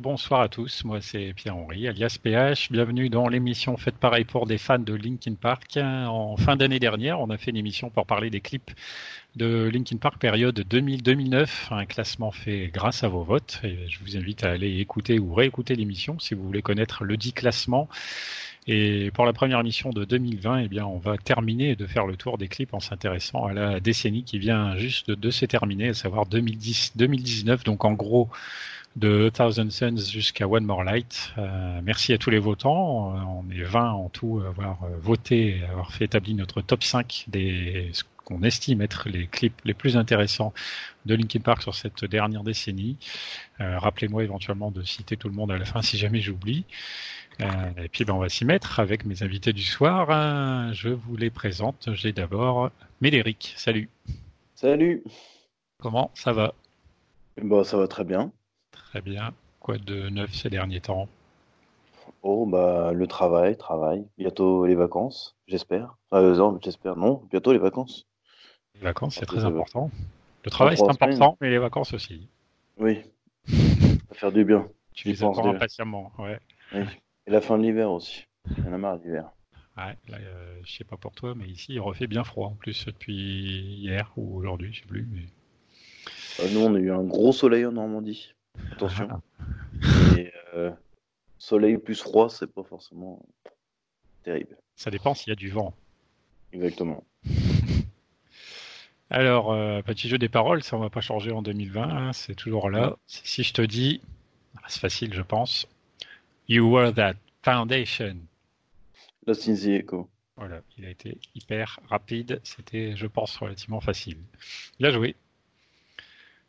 Bonsoir à tous. Moi, c'est Pierre-Henri, alias PH. Bienvenue dans l'émission faite pareil pour des fans de Linkin Park. En fin d'année dernière, on a fait une émission pour parler des clips de Linkin Park période 2000-2009. Un classement fait grâce à vos votes. Je vous invite à aller écouter ou réécouter l'émission si vous voulez connaître le dit classement. Et pour la première émission de 2020, eh bien, on va terminer de faire le tour des clips en s'intéressant à la décennie qui vient juste de se terminer, à savoir 2010-2019. Donc, en gros, de Thousand Suns jusqu'à One More Light. Euh, merci à tous les votants. Euh, on est 20 en tout à avoir euh, voté, à avoir fait établir notre top 5 des ce qu'on estime être les clips les plus intéressants de Linkin Park sur cette dernière décennie. Euh, Rappelez-moi éventuellement de citer tout le monde à la fin si jamais j'oublie. Euh, et puis ben, on va s'y mettre avec mes invités du soir. Je vous les présente. J'ai d'abord Médéric. Salut. Salut. Comment ça va? Bon, ça va très bien. Très bien. Quoi de neuf ces derniers temps? Oh, bah, le travail, travail. Bientôt les vacances, j'espère. Euh, non, j'espère. Non, bientôt les vacances. Les vacances, c'est très important. Le travail, c'est semaines. important, mais les vacances aussi. Oui. Ça va faire du bien. Tu les attends impatiemment. Ouais. Oui. Et la fin de l'hiver aussi. Il y en a marre d'hiver. Ouais, là, euh, je sais pas pour toi, mais ici, il refait bien froid en plus depuis hier ou aujourd'hui, je sais plus. Mais... Euh, nous, on a eu un gros soleil en Normandie. Attention. Ah, Et, euh, soleil plus froid, c'est pas forcément terrible. ça dépend s'il y a du vent. Exactement. Alors, euh, petit jeu des paroles, ça on va pas changer en 2020, hein, c'est toujours là. Si je te dis, ah, c'est facile, je pense. You were that foundation. Lost in the Echo. Voilà, il a été hyper rapide. C'était, je pense, relativement facile. Bien joué.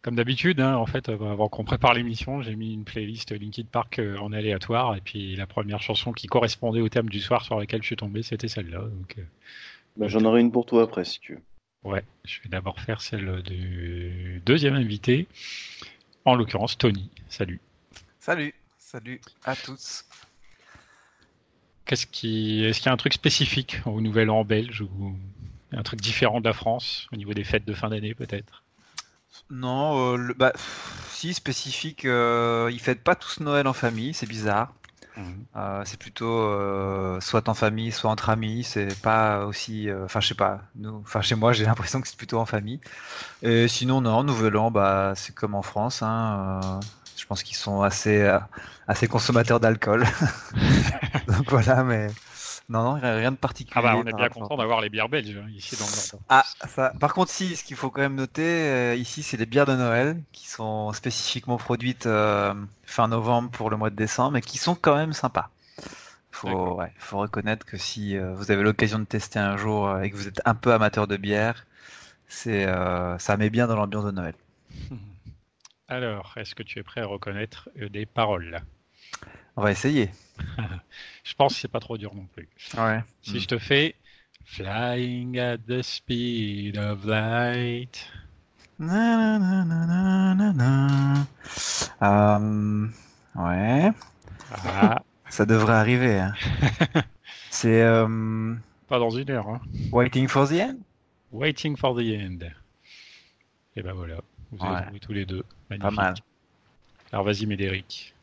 Comme d'habitude, hein, en fait, euh, avant qu'on prépare l'émission, j'ai mis une playlist Linkin Park euh, en aléatoire, et puis la première chanson qui correspondait au thème du soir sur laquelle je suis tombé, c'était celle-là. Donc, euh, Bah, J'en aurai une pour toi après, si tu veux. ouais, je vais d'abord faire celle du deuxième invité, en l'occurrence Tony. Salut. Salut, salut à tous. Qu'est-ce qui, est-ce qu'il y a un truc spécifique au Nouvel An belge ou un truc différent de la France au niveau des fêtes de fin d'année peut-être? Non, euh, le- bah, si spécifique, euh, ils fêtent pas tous Noël en famille, c'est bizarre. Euh, c'est plutôt euh, soit en famille, soit entre amis. C'est pas aussi, euh, enfin je sais pas. Nous, enfin chez moi, j'ai l'impression que c'est plutôt en famille. Et sinon, non, Nouvel An, bah c'est comme en France. Hein, je pense qu'ils sont assez, assez consommateurs d'alcool. Donc voilà, mais non, non, rien de particulier. Ah bah on est bien content d'avoir les bières belges hein, ici dans le Nord. Ah, ça, par contre, si, ce qu'il faut quand même noter euh, ici, c'est les bières de Noël qui sont spécifiquement produites euh, fin novembre pour le mois de décembre et qui sont quand même sympas. Faut, ouais, faut reconnaître que si euh, vous avez l'occasion de tester un jour et que vous êtes un peu amateur de bière, c'est, ça met bien dans l'ambiance de Noël. Alors, est-ce que tu es prêt à reconnaître des paroles? On va essayer. Je pense que c'est pas trop dur non plus. Ouais. Si je te fais Flying at the speed of light. Na, na, na, na, na, na. Euh, ouais, Ah, ça devrait arriver. hein. c'est euh, pas dans une heure. Hein. Waiting for the End? Waiting for the end. Et ben voilà, vous avez Ouais. tous les deux. Pas Magnifique. mal. Alors vas-y Médéric.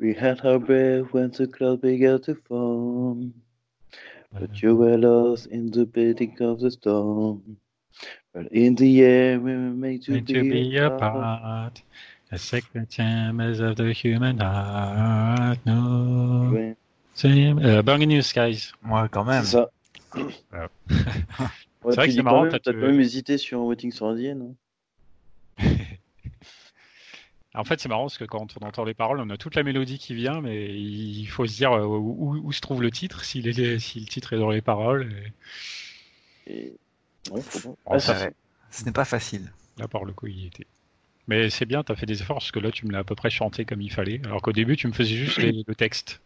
We had our breath when the clouds began to form. But you were lost in the beating of the storm. But in the air we were made to Meant to be, be apart. A second chambers of the human heart. No. Uh, ouais, Same. Euh, Burning New Skies. Moi, quand même. c'est ça. Ouais. Ouais, C'est vrai que c'est marrant, même- t'as T'as quand même hésité sur Waiting for the End, hein En fait, c'est marrant parce que quand on entend les paroles, on a toute la mélodie qui vient, mais il faut se dire euh, où, se trouve le titre, si, si le titre est dans les paroles. Et... Ah, ce n'est pas facile. Là, par le coup, il y était. Mais c'est bien, tu as fait des efforts parce que là, tu me l'as à peu près chanté comme il fallait. Alors qu'au début, tu me faisais juste le texte.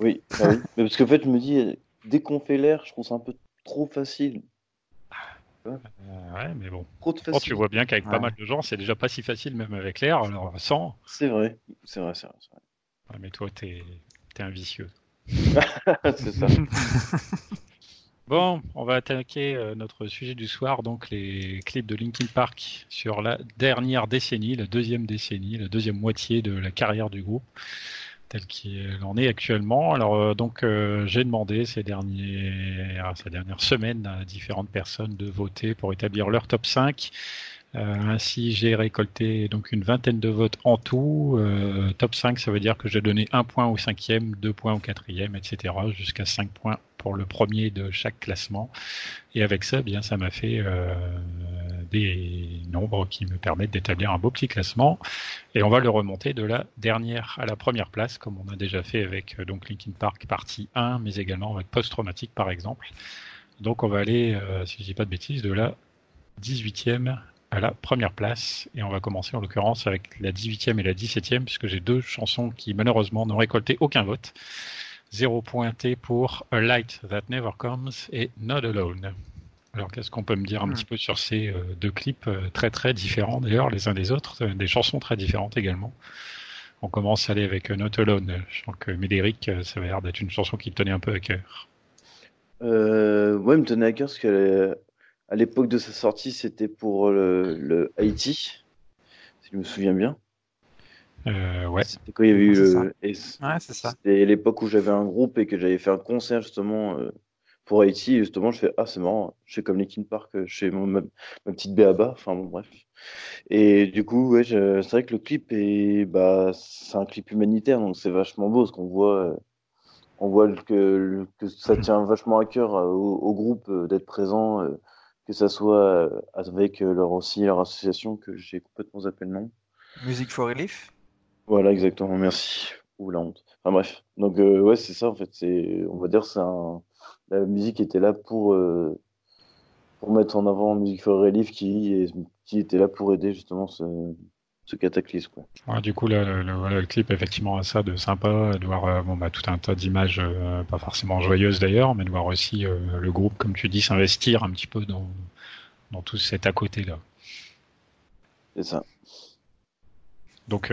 Oui, ah oui. mais parce qu'en fait, je me dis, dès qu'on fait l'air, je trouve ça un peu trop facile. Euh, ouais, mais bon. Trop tu vois bien qu'avec pas mal de gens, c'est déjà pas si facile, même avec l'air. Alors, sans. C'est vrai, c'est vrai, c'est vrai. mais toi, t'es es un vicieux. c'est ça. Bon, on va attaquer euh, notre sujet du soir, donc les clips de Linkin Park sur la dernière décennie, la deuxième décennie, la deuxième moitié de la carrière du groupe, tel qu'il en est actuellement. Alors euh, donc euh, j'ai demandé ces dernières, ces dernières semaines à différentes personnes de voter pour établir leur top 5 euh, ainsi, j'ai récolté donc une vingtaine de votes en tout. Euh, top 5, ça veut dire que j'ai donné un point au cinquième, deux points au quatrième, etc. jusqu'à 5 points pour le premier de chaque classement. Et avec ça, bien, ça m'a fait euh, des nombres qui me permettent d'établir un beau petit classement. Et on va le remonter de la dernière à la première place, comme on a déjà fait avec donc Linkin Park partie 1, mais également avec Post Traumatique par exemple. Donc on va aller, si je dis pas de bêtises, de la 18e à la première place. Et on va commencer en l'occurrence avec la 18e et la 17e, puisque j'ai deux chansons qui malheureusement n'ont récolté aucun vote. Zéro pointé pour A Light That Never Comes et Not Alone. Alors qu'est-ce qu'on peut me dire un hmm. petit peu sur ces euh, deux clips euh, très très différents d'ailleurs les uns des autres, euh, des chansons très différentes également. On commence à aller avec Not Alone. Je sens que Médéric, ça va l'air d'être une chanson qui te tenait un peu à cœur. Euh, ouais, me tenait à cœur parce qu'elle à l'époque de sa sortie, c'était pour le, Haïti, si je me souviens bien. Euh, ouais. C'était quand il y avait eu le. Ouais, c'est ça. C'était l'époque où j'avais un groupe et que j'avais fait un concert justement euh, pour Haïti. Et justement, je fais Ah, c'est marrant, je fais comme Linkin Park, je fais ma, petite béaba. Enfin bon, bref. Et du coup, ouais, c'est vrai que le clip est. Bah, c'est un clip humanitaire, donc c'est vachement beau ce qu'on voit. on voit que, que, ça tient vachement à cœur euh, au, groupe d'être présent que ça soit euh, avec euh, leur aussi leur association que j'ai complètement zappé le nom. Music for Relief? Voilà, exactement. Merci. Ou la honte. Enfin bref. Donc euh, ouais, c'est ça en fait. C'est, on va dire, c'est un... la musique était là pour pour mettre en avant Music for Relief qui qui était là pour aider justement ce, ce cataclysme. Quoi. du coup, le, le, clip, effectivement, a ça de sympa, de voir euh, bon, bah, tout un tas d'images, euh, pas forcément joyeuses d'ailleurs, mais de voir aussi euh, le groupe, comme tu dis, s'investir un petit peu dans, dans tout cet à côté-là. C'est ça. Donc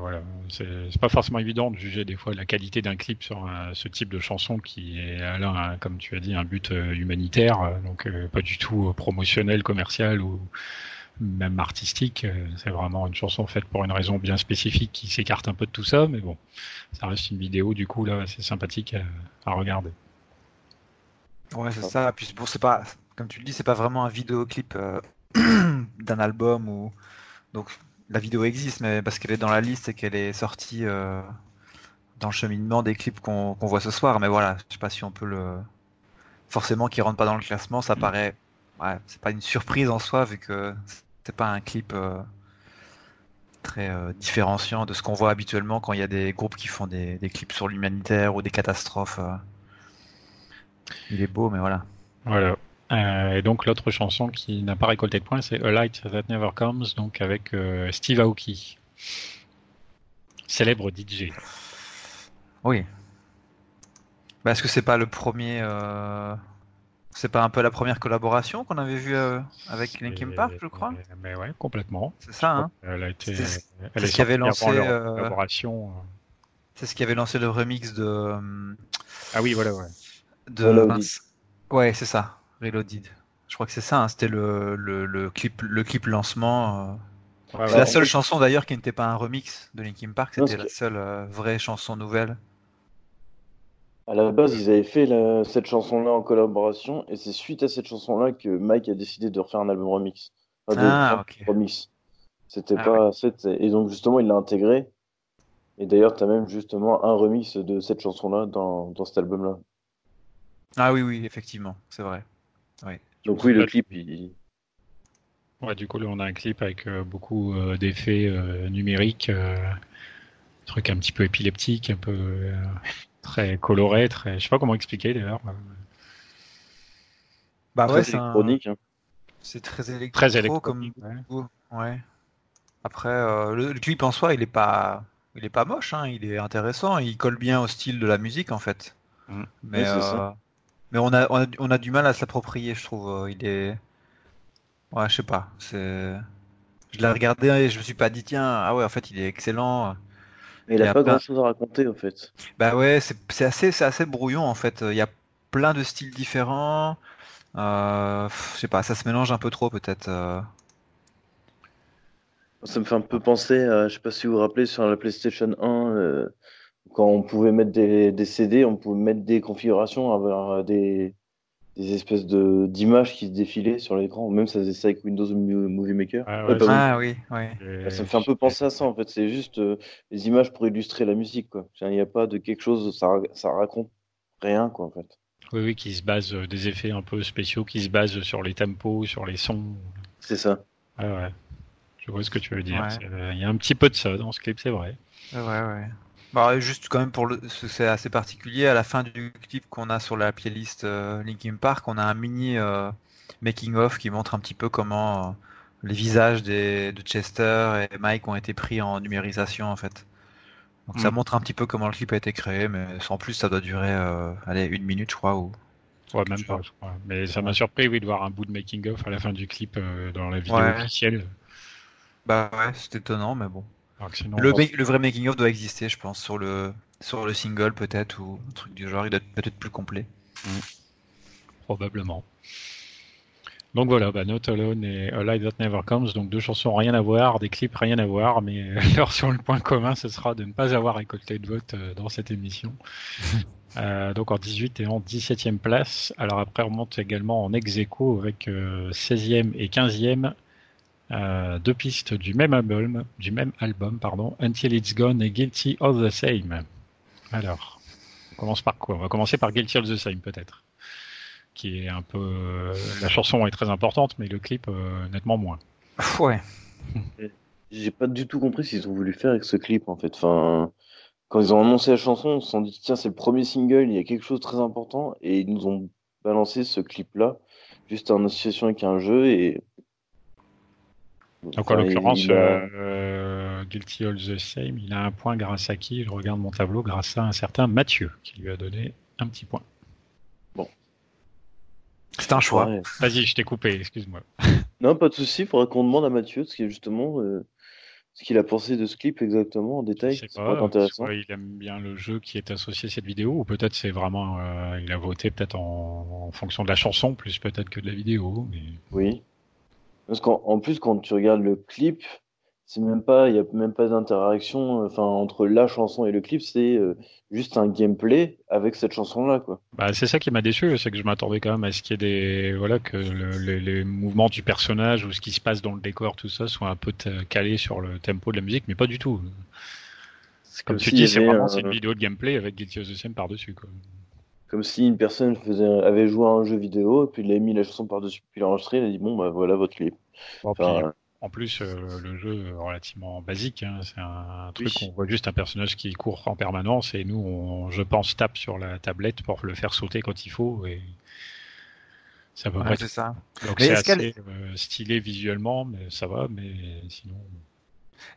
voilà, c'est pas forcément évident de juger des fois la qualité d'un clip sur ce type de chanson qui est là, comme tu as dit, un but humanitaire, donc pas du tout promotionnel, commercial ou, même artistique. Euh, c'est vraiment une chanson faite pour une raison bien spécifique qui s'écarte un peu de tout ça, mais bon, ça reste une vidéo du coup là, c'est sympathique à, regarder. Ouais, c'est ça. Puis bon, c'est pas, comme tu le dis, c'est pas vraiment un vidéoclip euh, d'un album ou donc la vidéo existe, mais parce qu'elle est dans la liste et qu'elle est sortie euh, dans le cheminement des clips qu'on voit ce soir. Mais voilà, je sais pas si on peut le forcément qui rentre pas dans le classement, ça mm. paraît ouais, c'est pas une surprise en soi vu que c'est pas un clip euh, très euh, différenciant de ce qu'on voit habituellement quand il y a des groupes qui font des, clips sur l'humanitaire ou des catastrophes. Il est beau, mais voilà. Voilà. Et donc l'autre chanson qui n'a pas récolté de points, c'est A Light That Never Comes, donc avec Steve Aoki, célèbre DJ. Oui. Bah, Est-ce que c'est pas le premier c'est pas un peu la première collaboration qu'on avait vue euh, avec Linkin Park, je crois? Mais ouais, complètement. C'est ça, hein Elle a été. C'est ce qui avait lancé. Euh, collaboration. Euh. C'est ce qui avait lancé le remix de. Ah oui, voilà, ouais. De. Ouais, c'est ça. Reloaded. Je crois que c'est ça. Hein, C'était le, le, clip, le clip lancement. c'est la seule chanson d'ailleurs qui n'était pas un remix de Linkin Park. C'était la seule vraie chanson nouvelle. À la base, ils avaient fait cette chanson-là en collaboration, et c'est suite à cette chanson-là que Mike a décidé de refaire un album remix. ah, ok. remix. C'était ah, pas et donc justement il l'a intégré. Et d'ailleurs, tu as même justement un remix de cette chanson-là dans, dans cet album-là. Ah oui, oui, effectivement, c'est vrai. Donc oui, le clip, il... Ouais, du coup, là, on a un clip avec beaucoup d'effets numériques, truc un petit peu épileptique, un peu très coloré, très. Je sais pas comment expliquer d'ailleurs. Bah ouais, c'est électronique. Hein. C'est très électro, très électronique, comme. Ouais. Après, euh, le, clip en soi, il est pas, il est pas moche. Hein. Il est intéressant. Il colle bien au style de la musique en fait. Mm. Mais, euh, mais on a, on a, du mal à se l'approprier, je trouve. Il est. Ouais, je sais pas. C'est. Je l'ai regardé et je me suis pas dit tiens, ah ouais, en fait, il est excellent. Mais il a, pas grand chose à raconter en fait. Bah ouais, c'est assez, c'est assez brouillon en fait. Il y a plein de styles différents. Euh, je sais pas, ça se mélange un peu trop peut-être. Euh. Ça me fait un peu penser, à, je sais pas si vous vous rappelez, sur la PlayStation 1, euh, quand on pouvait mettre des, des, CD, on pouvait mettre des configurations, avoir des, des espèces de d'images qui se défilaient sur l'écran. Même ça faisait ça avec Windows Movie Maker. Ah, ah oui, oui. Ça me fait un peu penser à ça en fait. C'est juste des images pour illustrer la musique quoi. Il n'y a pas de quelque chose, ça, ça raconte rien quoi en fait. Oui, oui, qui se base euh, des effets un peu spéciaux, qui se basent sur les tempos, sur les sons. C'est ça. Ouais, ouais. Je vois ce que tu veux dire. Euh, il y a un petit peu de ça dans ce clip, c'est vrai. Ouais, ouais. Bah, juste quand même pour le, c'est assez particulier. À la fin du clip qu'on a sur la playlist euh, Linkin Park, on a un mini making of qui montre un petit peu comment les visages des, de Chester et Mike ont été pris en numérisation en fait. Donc ça mm. montre un petit peu comment le clip a été créé, mais sans plus, ça doit durer euh, allez, une minute, je crois. Ou... Ouais, même pas, Mais ça m'a surpris, oui, de voir un bout de making-of à la fin du clip euh, dans la vidéo officielle. Bah ouais, c'est étonnant, mais bon. Le, le, vrai making-of doit exister, je pense, sur le, sur le single peut-être, ou un truc du genre, il doit être peut-être plus complet. Mm. Probablement. Donc voilà, bah, Not Alone et A Light That Never Comes, donc deux chansons rien à voir, des clips rien à voir, mais alors sur le point commun, ce sera de ne pas avoir récolté de vote euh, dans cette émission. euh, donc en 18 et en 17e place. Alors après, on monte également en ex aequo avec 16e euh, et 15e. Euh, deux pistes du même album, du même album, pardon, Until It's Gone et Guilty of the Same. Alors, on commence par quoi? On va commencer par Guilty of the Same, peut-être qui est un peu. La chanson est très importante, mais le clip, euh, nettement moins. Ouais. J'ai pas du tout compris ce qu'ils ont voulu faire avec ce clip, en fait. Enfin, quand ils ont annoncé la chanson, on s'est dit, tiens, c'est le premier single, il y a quelque chose de très important, et ils nous ont balancé ce clip-là, juste en association avec un jeu, et. Donc, en l'occurrence, euh, Guilty All the Same, il a un point grâce à qui? Je regarde mon tableau, grâce à un certain Mathieu, qui lui a donné un petit point. C'est un choix. Vas-y, je t'ai coupé, excuse-moi. Non, pas de souci. Il faudra qu'on demande à Mathieu ce qui est justement euh, ce qu'il a pensé de ce clip exactement en détail. C'est pas, intéressant. il aime bien le jeu qui est associé à cette vidéo, ou peut-être c'est vraiment euh, il a voté peut-être en, fonction de la chanson plus peut-être que de la vidéo. Oui. Parce qu'en plus quand tu regardes le clip, c'est même pas, il y a même pas d'interaction, enfin entre la chanson et le clip, c'est euh, juste un gameplay avec cette chanson-là, quoi. Bah, c'est ça qui m'a déçu, c'est que je m'attendais quand même à ce qu'il y ait des, voilà, que les, mouvements du personnage ou ce qui se passe dans le décor, tout ça, soit un peu calé sur le tempo de la musique, mais pas du tout. Comme, tu dis, c'est vraiment une vidéo de gameplay avec Guilty of the Same par-dessus, quoi. Comme si une personne faisait, avait joué à un jeu vidéo, et puis il a mis la chanson par-dessus, puis il a enregistré, il a dit bon, bah voilà votre clip. En plus, euh, le jeu est relativement basique. Hein. C'est un, truc où on voit juste un personnage qui court en permanence et nous, on, je pense, tape sur la tablette pour le faire sauter quand il faut. Et ça peut ouais, ça. Donc c'est assez euh, stylé visuellement, mais ça va. Mais sinon.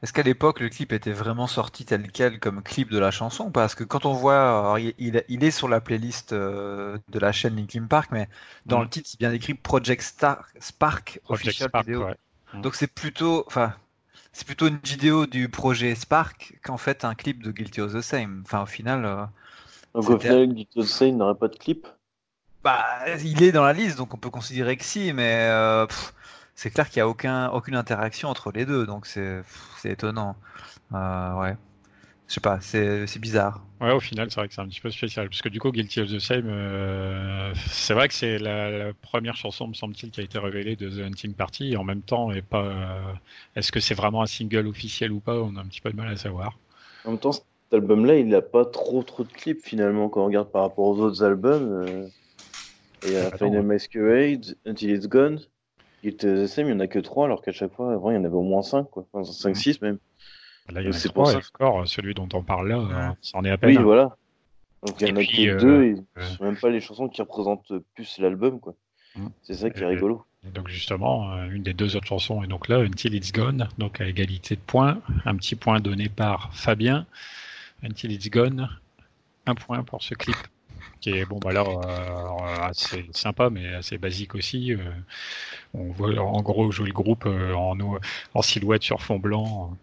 Est-ce qu'à l'époque le clip était vraiment sorti tel quel comme clip de la chanson Parce que quand on voit, il, est sur la playlist euh, de la chaîne Linkin Park, mais dans mm. le titre c'est bien écrit Project Star Spark Project Spark, vidéo. Mm. Donc c'est plutôt, enfin, c'est plutôt une vidéo du projet Spark qu'en fait un clip de Guilty of the Same. Enfin, au final. Euh, donc au final, Guilty of the Same n'aurait pas de clip? Bah, il est dans la liste, donc on peut considérer que si, mais euh, c'est clair qu'il n'y a aucun, aucune interaction entre les deux, donc c'est étonnant. Euh, ouais je sais pas, c'est bizarre. Ouais, au final, c'est vrai que c'est un petit peu spécial. Parce que du coup, Guilty of the Same, euh, c'est vrai que c'est la, première chanson, me semble-t-il, qui a été révélée de The Hunting Party. Et en même temps, et pas. Euh, est-ce que c'est vraiment un single officiel ou pas On a un petit peu de mal à savoir. En même temps, cet album-là, il n'a pas trop trop de clips finalement quand on regarde par rapport aux autres albums. Euh, et à Final Masquerade, Until It's Gone, Guilty SM, il n'y en a que 3, alors qu'à chaque fois, avant, il y en avait au moins 5, quoi. Enfin, 5, 6 même. Là, il y en a 3, et encore, celui dont on parle là, c'en est à peine. Oui, voilà. Donc il y en a que deux, et c'est même pas les chansons qui représentent plus l'album, quoi. Mm. C'est ça qui est rigolo. donc justement, euh, une des deux autres chansons est donc là, Until It's Gone, donc à égalité de points. Un petit point donné par Fabien. Until It's Gone, un point pour ce clip qui est bon bah là euh, assez sympa mais assez basique aussi. Euh, on voit en gros jouer le groupe en, en silhouette sur fond blanc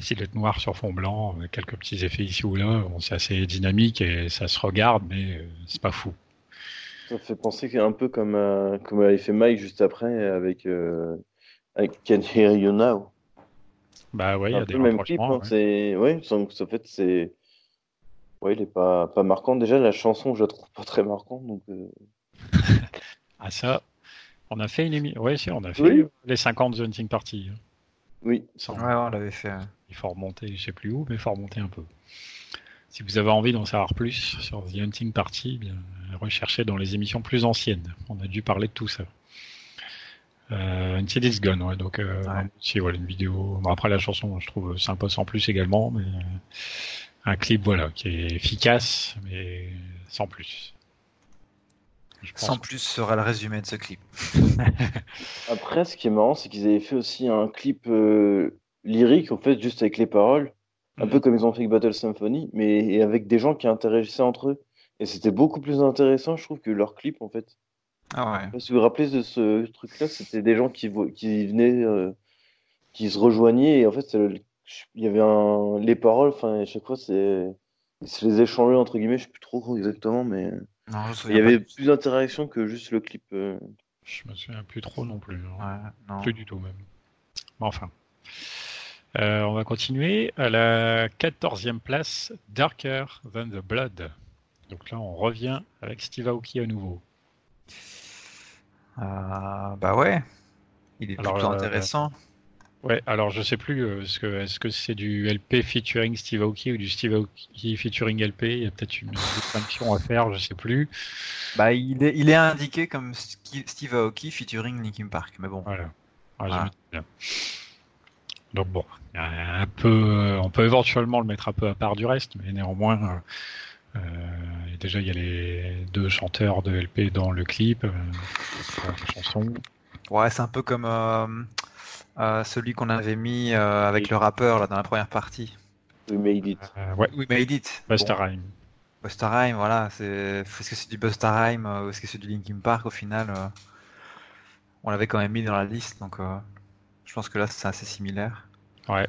silhouette noire sur fond blanc, quelques petits effets ici ou là. c'est assez dynamique et ça se regarde, mais c'est pas fou. Ça fait penser un peu comme, euh, comme avait fait Mike juste après avec, euh, avec Can Hear You Now. Bah ouais, il y a des même clip. Hein, c'est... Ouais, en fait, c'est. Ouais, il est pas, pas marquant. Déjà, la chanson, je la trouve pas très marquante. Donc, euh. ah, ça. On a fait une émission. Ouais, si, on a fait les 50 The Hunting Party. Oui. Ouais, on l'avait fait. Il faut remonter, je sais plus où, mais il faut remonter un peu. Si vous avez envie d'en savoir plus sur The Hunting Party, bien, recherchez dans les émissions plus anciennes. On a dû parler de tout ça. Euh, Until It's Gone, ouais. Donc, euh, si voilà une vidéo. après la chanson, je trouve sympa sans plus également, mais euh, un clip, voilà, qui est efficace, mais sans plus. Sans plus sera le résumé de ce clip. après, ce qui est marrant, c'est qu'ils avaient fait aussi un clip euh, lyrique, en fait, juste avec les paroles. Un peu comme ils ont fait avec Battle Symphony, mais avec des gens qui interagissaient entre eux. Et c'était beaucoup plus intéressant, je trouve, que leur clip, en fait. Ah ouais. Si vous vous rappelez de ce truc-là, c'était des gens qui, qui venaient, euh, qui se rejoignaient, et en fait, il y avait un... les paroles, enfin, à chaque fois, c'est. Se les échangeaient, entre guillemets, je sais plus trop exactement, mais. il y avait plus d'interaction que juste le clip. Euh. Je me souviens plus trop non plus. Hein. Ouais, Plus du tout, même. enfin. Euh, on va continuer à la quatorzième place, Darker Than the Blood. Donc là, on revient avec Steve Aoki à nouveau. Euh, bah ouais, il est plutôt euh, intéressant. Ouais, alors je sais plus, est-ce que est-ce que c'est du LP featuring Steve Aoki ou du Steve Aoki featuring LP Il y a peut-être une distinction à faire, je sais plus. Bah il est, il est indiqué comme Steve Aoki featuring Linkin Park, mais bon. Voilà. Ah, bien. Donc bon, un peu, on peut éventuellement le mettre un peu à part du reste, mais néanmoins, euh, déjà il y a les deux chanteurs de LP dans le clip, euh, chanson. Ouais, c'est un peu comme euh, celui qu'on avait mis avec le rappeur là dans la première partie. We made it. ouais. We made it. Busta Rhyme. Busta Rhyme, voilà. Est-ce que c'est du Busta Rhyme ou est-ce que c'est du Linkin Park au final On l'avait quand même mis dans la liste, donc je pense que là, c'est assez similaire. Ouais.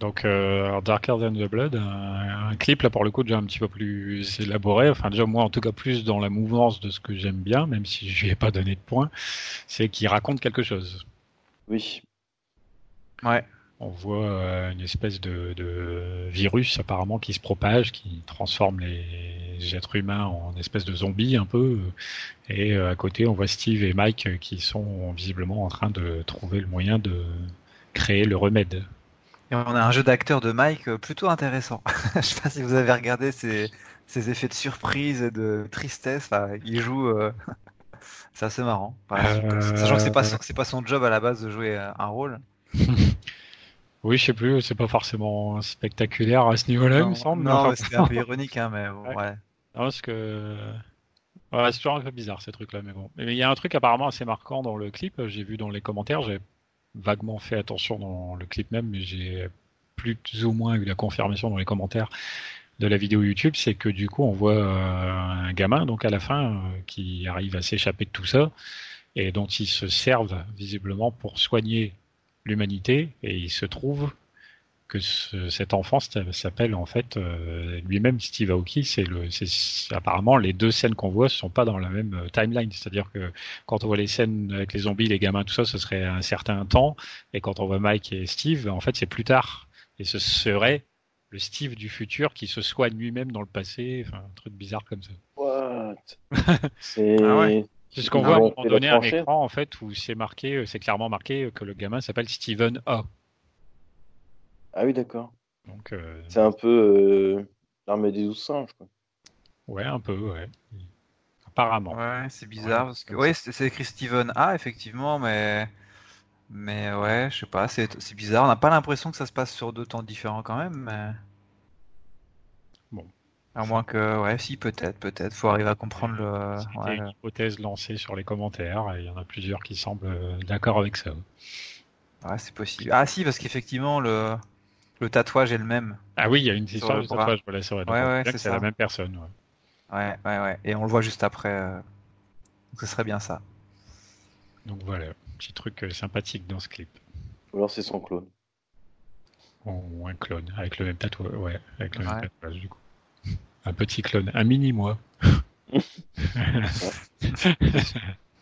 Donc, euh, Darker Than the Blood, un, clip là pour le coup déjà un petit peu plus élaboré. Enfin, déjà moi en tout cas plus dans la mouvance de ce que j'aime bien, même si je lui ai pas donné de points, c'est qu'il raconte quelque chose. Oui. Ouais. On voit euh, une espèce de, de, virus apparemment qui se propage, qui transforme les êtres humains en espèce de zombies un peu. Et euh, à côté, on voit Steve et Mike qui sont visiblement en train de trouver le moyen de créer le remède. Et on a un jeu d'acteur de Mike euh, plutôt intéressant. Je sais pas si vous avez regardé ces, effets de surprise et de tristesse. il joue. Euh, c'est assez marrant. Sachant que c'est pas, c'est pas son job à la base de jouer un rôle. Oui, je sais plus, c'est pas forcément spectaculaire à ce niveau-là, il me semble. Non, c'est un peu ironique, hein, mais ouais. Non, parce que Ouais, c'est toujours un peu bizarre ces trucs-là, mais bon. Mais il y a un truc apparemment assez marquant dans le clip. J'ai vu dans les commentaires, j'ai vaguement fait attention dans le clip même, mais j'ai plus ou moins eu la confirmation dans les commentaires de la vidéo YouTube, c'est que du coup on voit euh, un gamin donc à la fin euh, qui arrive à s'échapper de tout ça et dont ils se servent visiblement pour soigner l'humanité et il se trouve que cet enfant s'appelle en fait euh, lui-même Steve Aoki. C'est le, c'est apparemment les deux scènes qu'on voit sont pas dans la même euh, timeline. C'est-à-dire que quand on voit les scènes avec les zombies, les gamins, tout ça, ce serait un certain temps, et quand on voit Mike et Steve, en fait, c'est plus tard. Et ce serait le Steve du futur qui se soigne lui-même dans le passé. Enfin, un truc bizarre comme ça. What? C'est ah C'est ce qu'on voit à un moment donné un écran en fait où c'est marqué, euh, c'est clairement marqué que le gamin s'appelle Steven A. Ah oui, d'accord. Donc, euh, C'est un peu euh, l'armée des douze singes, quoi. Ouais, un peu, ouais. apparemment. Ouais, c'est bizarre parce que ouais, c'est écrit Steven A effectivement, mais mais ouais, je sais pas, c'est bizarre. On n'a pas l'impression que ça se passe sur deux temps différents quand même, mais. À moins que, ouais, si, peut-être, peut-être. Faut arriver à comprendre le. C'était une hypothèse lancée sur les commentaires, et il y en a plusieurs qui semblent euh, d'accord avec ça. Ouais, c'est possible. Ah, si, parce qu'effectivement, le... le tatouage est le même. Ah oui, il y a une histoire de tatouage, voilà, c'est vrai. Ouais, ouais, c'est la même personne. Ouais. ouais, ouais, ouais. Et on le voit juste après. Euh, ce serait bien ça. Donc voilà, petit truc euh, sympathique dans ce clip. Ou alors c'est son clone. Ou un clone, avec le même tatouage, ouais, avec le même tatouage du coup. Un petit clone, un mini moi.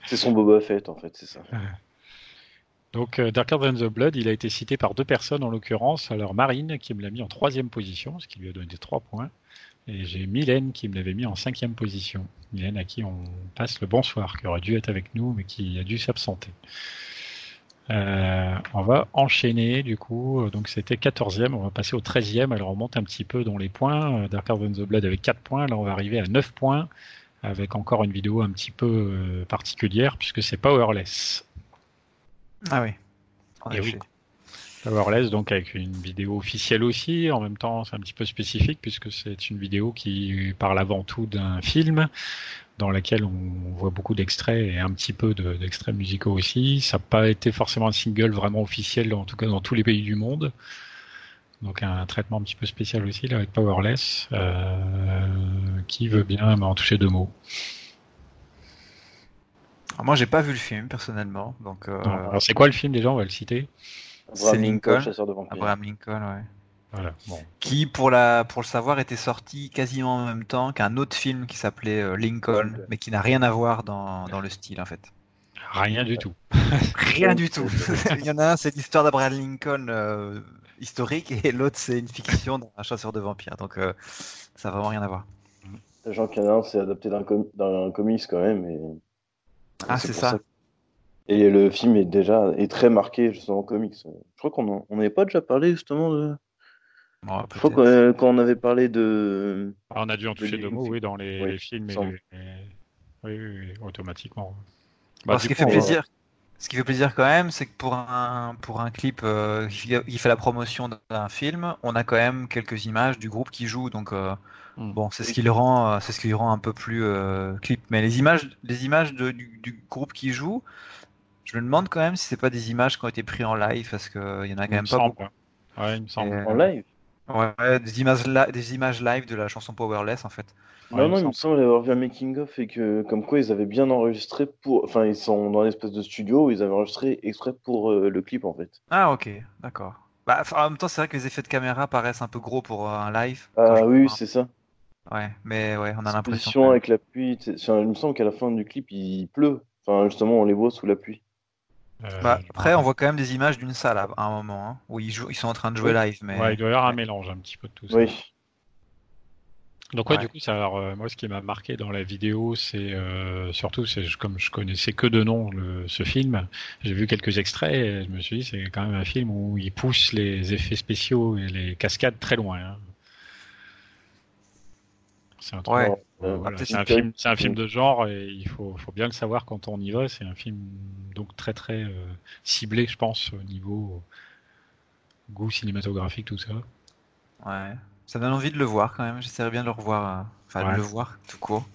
c'est son Boba Fett en fait, c'est ça. Donc euh, Darker Than the Blood, il a été cité par deux personnes en l'occurrence. Alors Marine qui me l'a mis en troisième position, ce qui lui a donné trois points. Et j'ai Mylène qui me l'avait mis en cinquième position. Mylène à qui on passe le bonsoir, qui aurait dû être avec nous mais qui a dû s'absenter. Euh, on va enchaîner du coup. Donc c'était 14e, on va passer au 13e. Alors on monte un petit peu dans les points. Euh, Darker Than the Blood avec 4 points. Là on va arriver à 9 points avec encore une vidéo un petit peu euh, particulière puisque c'est Powerless. Ah oui. Et oui. Powerless, donc avec une vidéo officielle aussi. En même temps, c'est un petit peu spécifique puisque c'est une vidéo qui parle avant tout d'un film dans laquelle on voit beaucoup d'extraits et un petit peu d'extraits musicaux aussi. Ça n'a pas été forcément un single vraiment officiel, en tout cas dans tous les pays du monde. Donc un traitement un petit peu spécial aussi là avec Powerless. Euh, qui veut bien m'en toucher deux mots Moi j'ai pas vu le film personnellement. Donc, euh... Alors c'est quoi le film déjà? On va le citer. C'est Lincoln. Abraham Lincoln, ouais. Qui, pour, la, pour le savoir, était sorti quasiment en même temps qu'un autre film qui s'appelait euh, Lincoln, mais qui n'a rien à voir dans, dans, le style, en fait. Rien du tout. rien du tout. Il y en a un, c'est l'histoire d'Abraham Lincoln euh, historique, et l'autre, c'est une fiction d'un chasseur de vampires. Donc, euh, ça n'a vraiment rien à voir. Sachant qu'il y en a un, c'est adapté d'un com comics quand même. Et... Ah, c'est ça. Et le film est déjà est très marqué justement en comics. Je crois qu'on n'avait pas déjà parlé justement de, je crois que quand on avait parlé de. Ah, on a dû en toucher deux mots, oui, dans les, films. Et Oui, oui, automatiquement. Bah, ce, qui fait plaisir, ce qui fait plaisir quand même, c'est que pour un, pour un clip euh, qui fait la promotion d'un film, on a quand même quelques images du groupe qui joue. Donc, euh, hmm. bon, c'est ce qui le rend, euh, c'est ce qui le rend un peu plus clip. Mais les images, les images de, du, groupe qui joue, je me demande quand même si c'est pas des images qui ont été prises en live, parce qu'il y en a quand même pas beaucoup. Ouais, il me semble. En live? Ouais, des images, des images live de la chanson Powerless en fait. non, non, il me semble avoir vu un making-of et que, comme quoi, ils avaient bien enregistré pour. Enfin, ils sont dans l'espèce de studio où ils avaient enregistré exprès pour euh, le clip en fait. Ah, ok, d'accord. Bah, en même temps, c'est vrai que les effets de caméra paraissent un peu gros pour euh, un live. Ah, oui, c'est ça. Ouais, mais ouais, on a l'impression. avec la pluie. Il me semble qu'à la fin du clip, il pleut. Enfin, justement, on les voit sous la pluie. Euh, bah, après, on voit quand même des images d'une salle à un moment hein, où ils, jouent, ils sont en train de jouer live. Mais... Ouais, il doit y avoir un mélange un petit peu de tout ça. Oui. Donc ouais, du coup, ça, alors, euh, moi, ce qui m'a marqué dans la vidéo, c'est euh, surtout, c'est comme je connaissais que de nom le, ce film, j'ai vu quelques extraits et je me suis dit, c'est quand même un film où il pousse les effets spéciaux et les cascades très loin. Hein. C'est un, ouais. Un, film, un film de genre et il faut, faut, bien le savoir quand on y va. C'est un film donc très très euh, ciblé, je pense, au niveau goût cinématographique, tout ça. Ouais, ça donne envie de le voir quand même. J'essaierai bien de le revoir, euh, enfin de le voir tout court.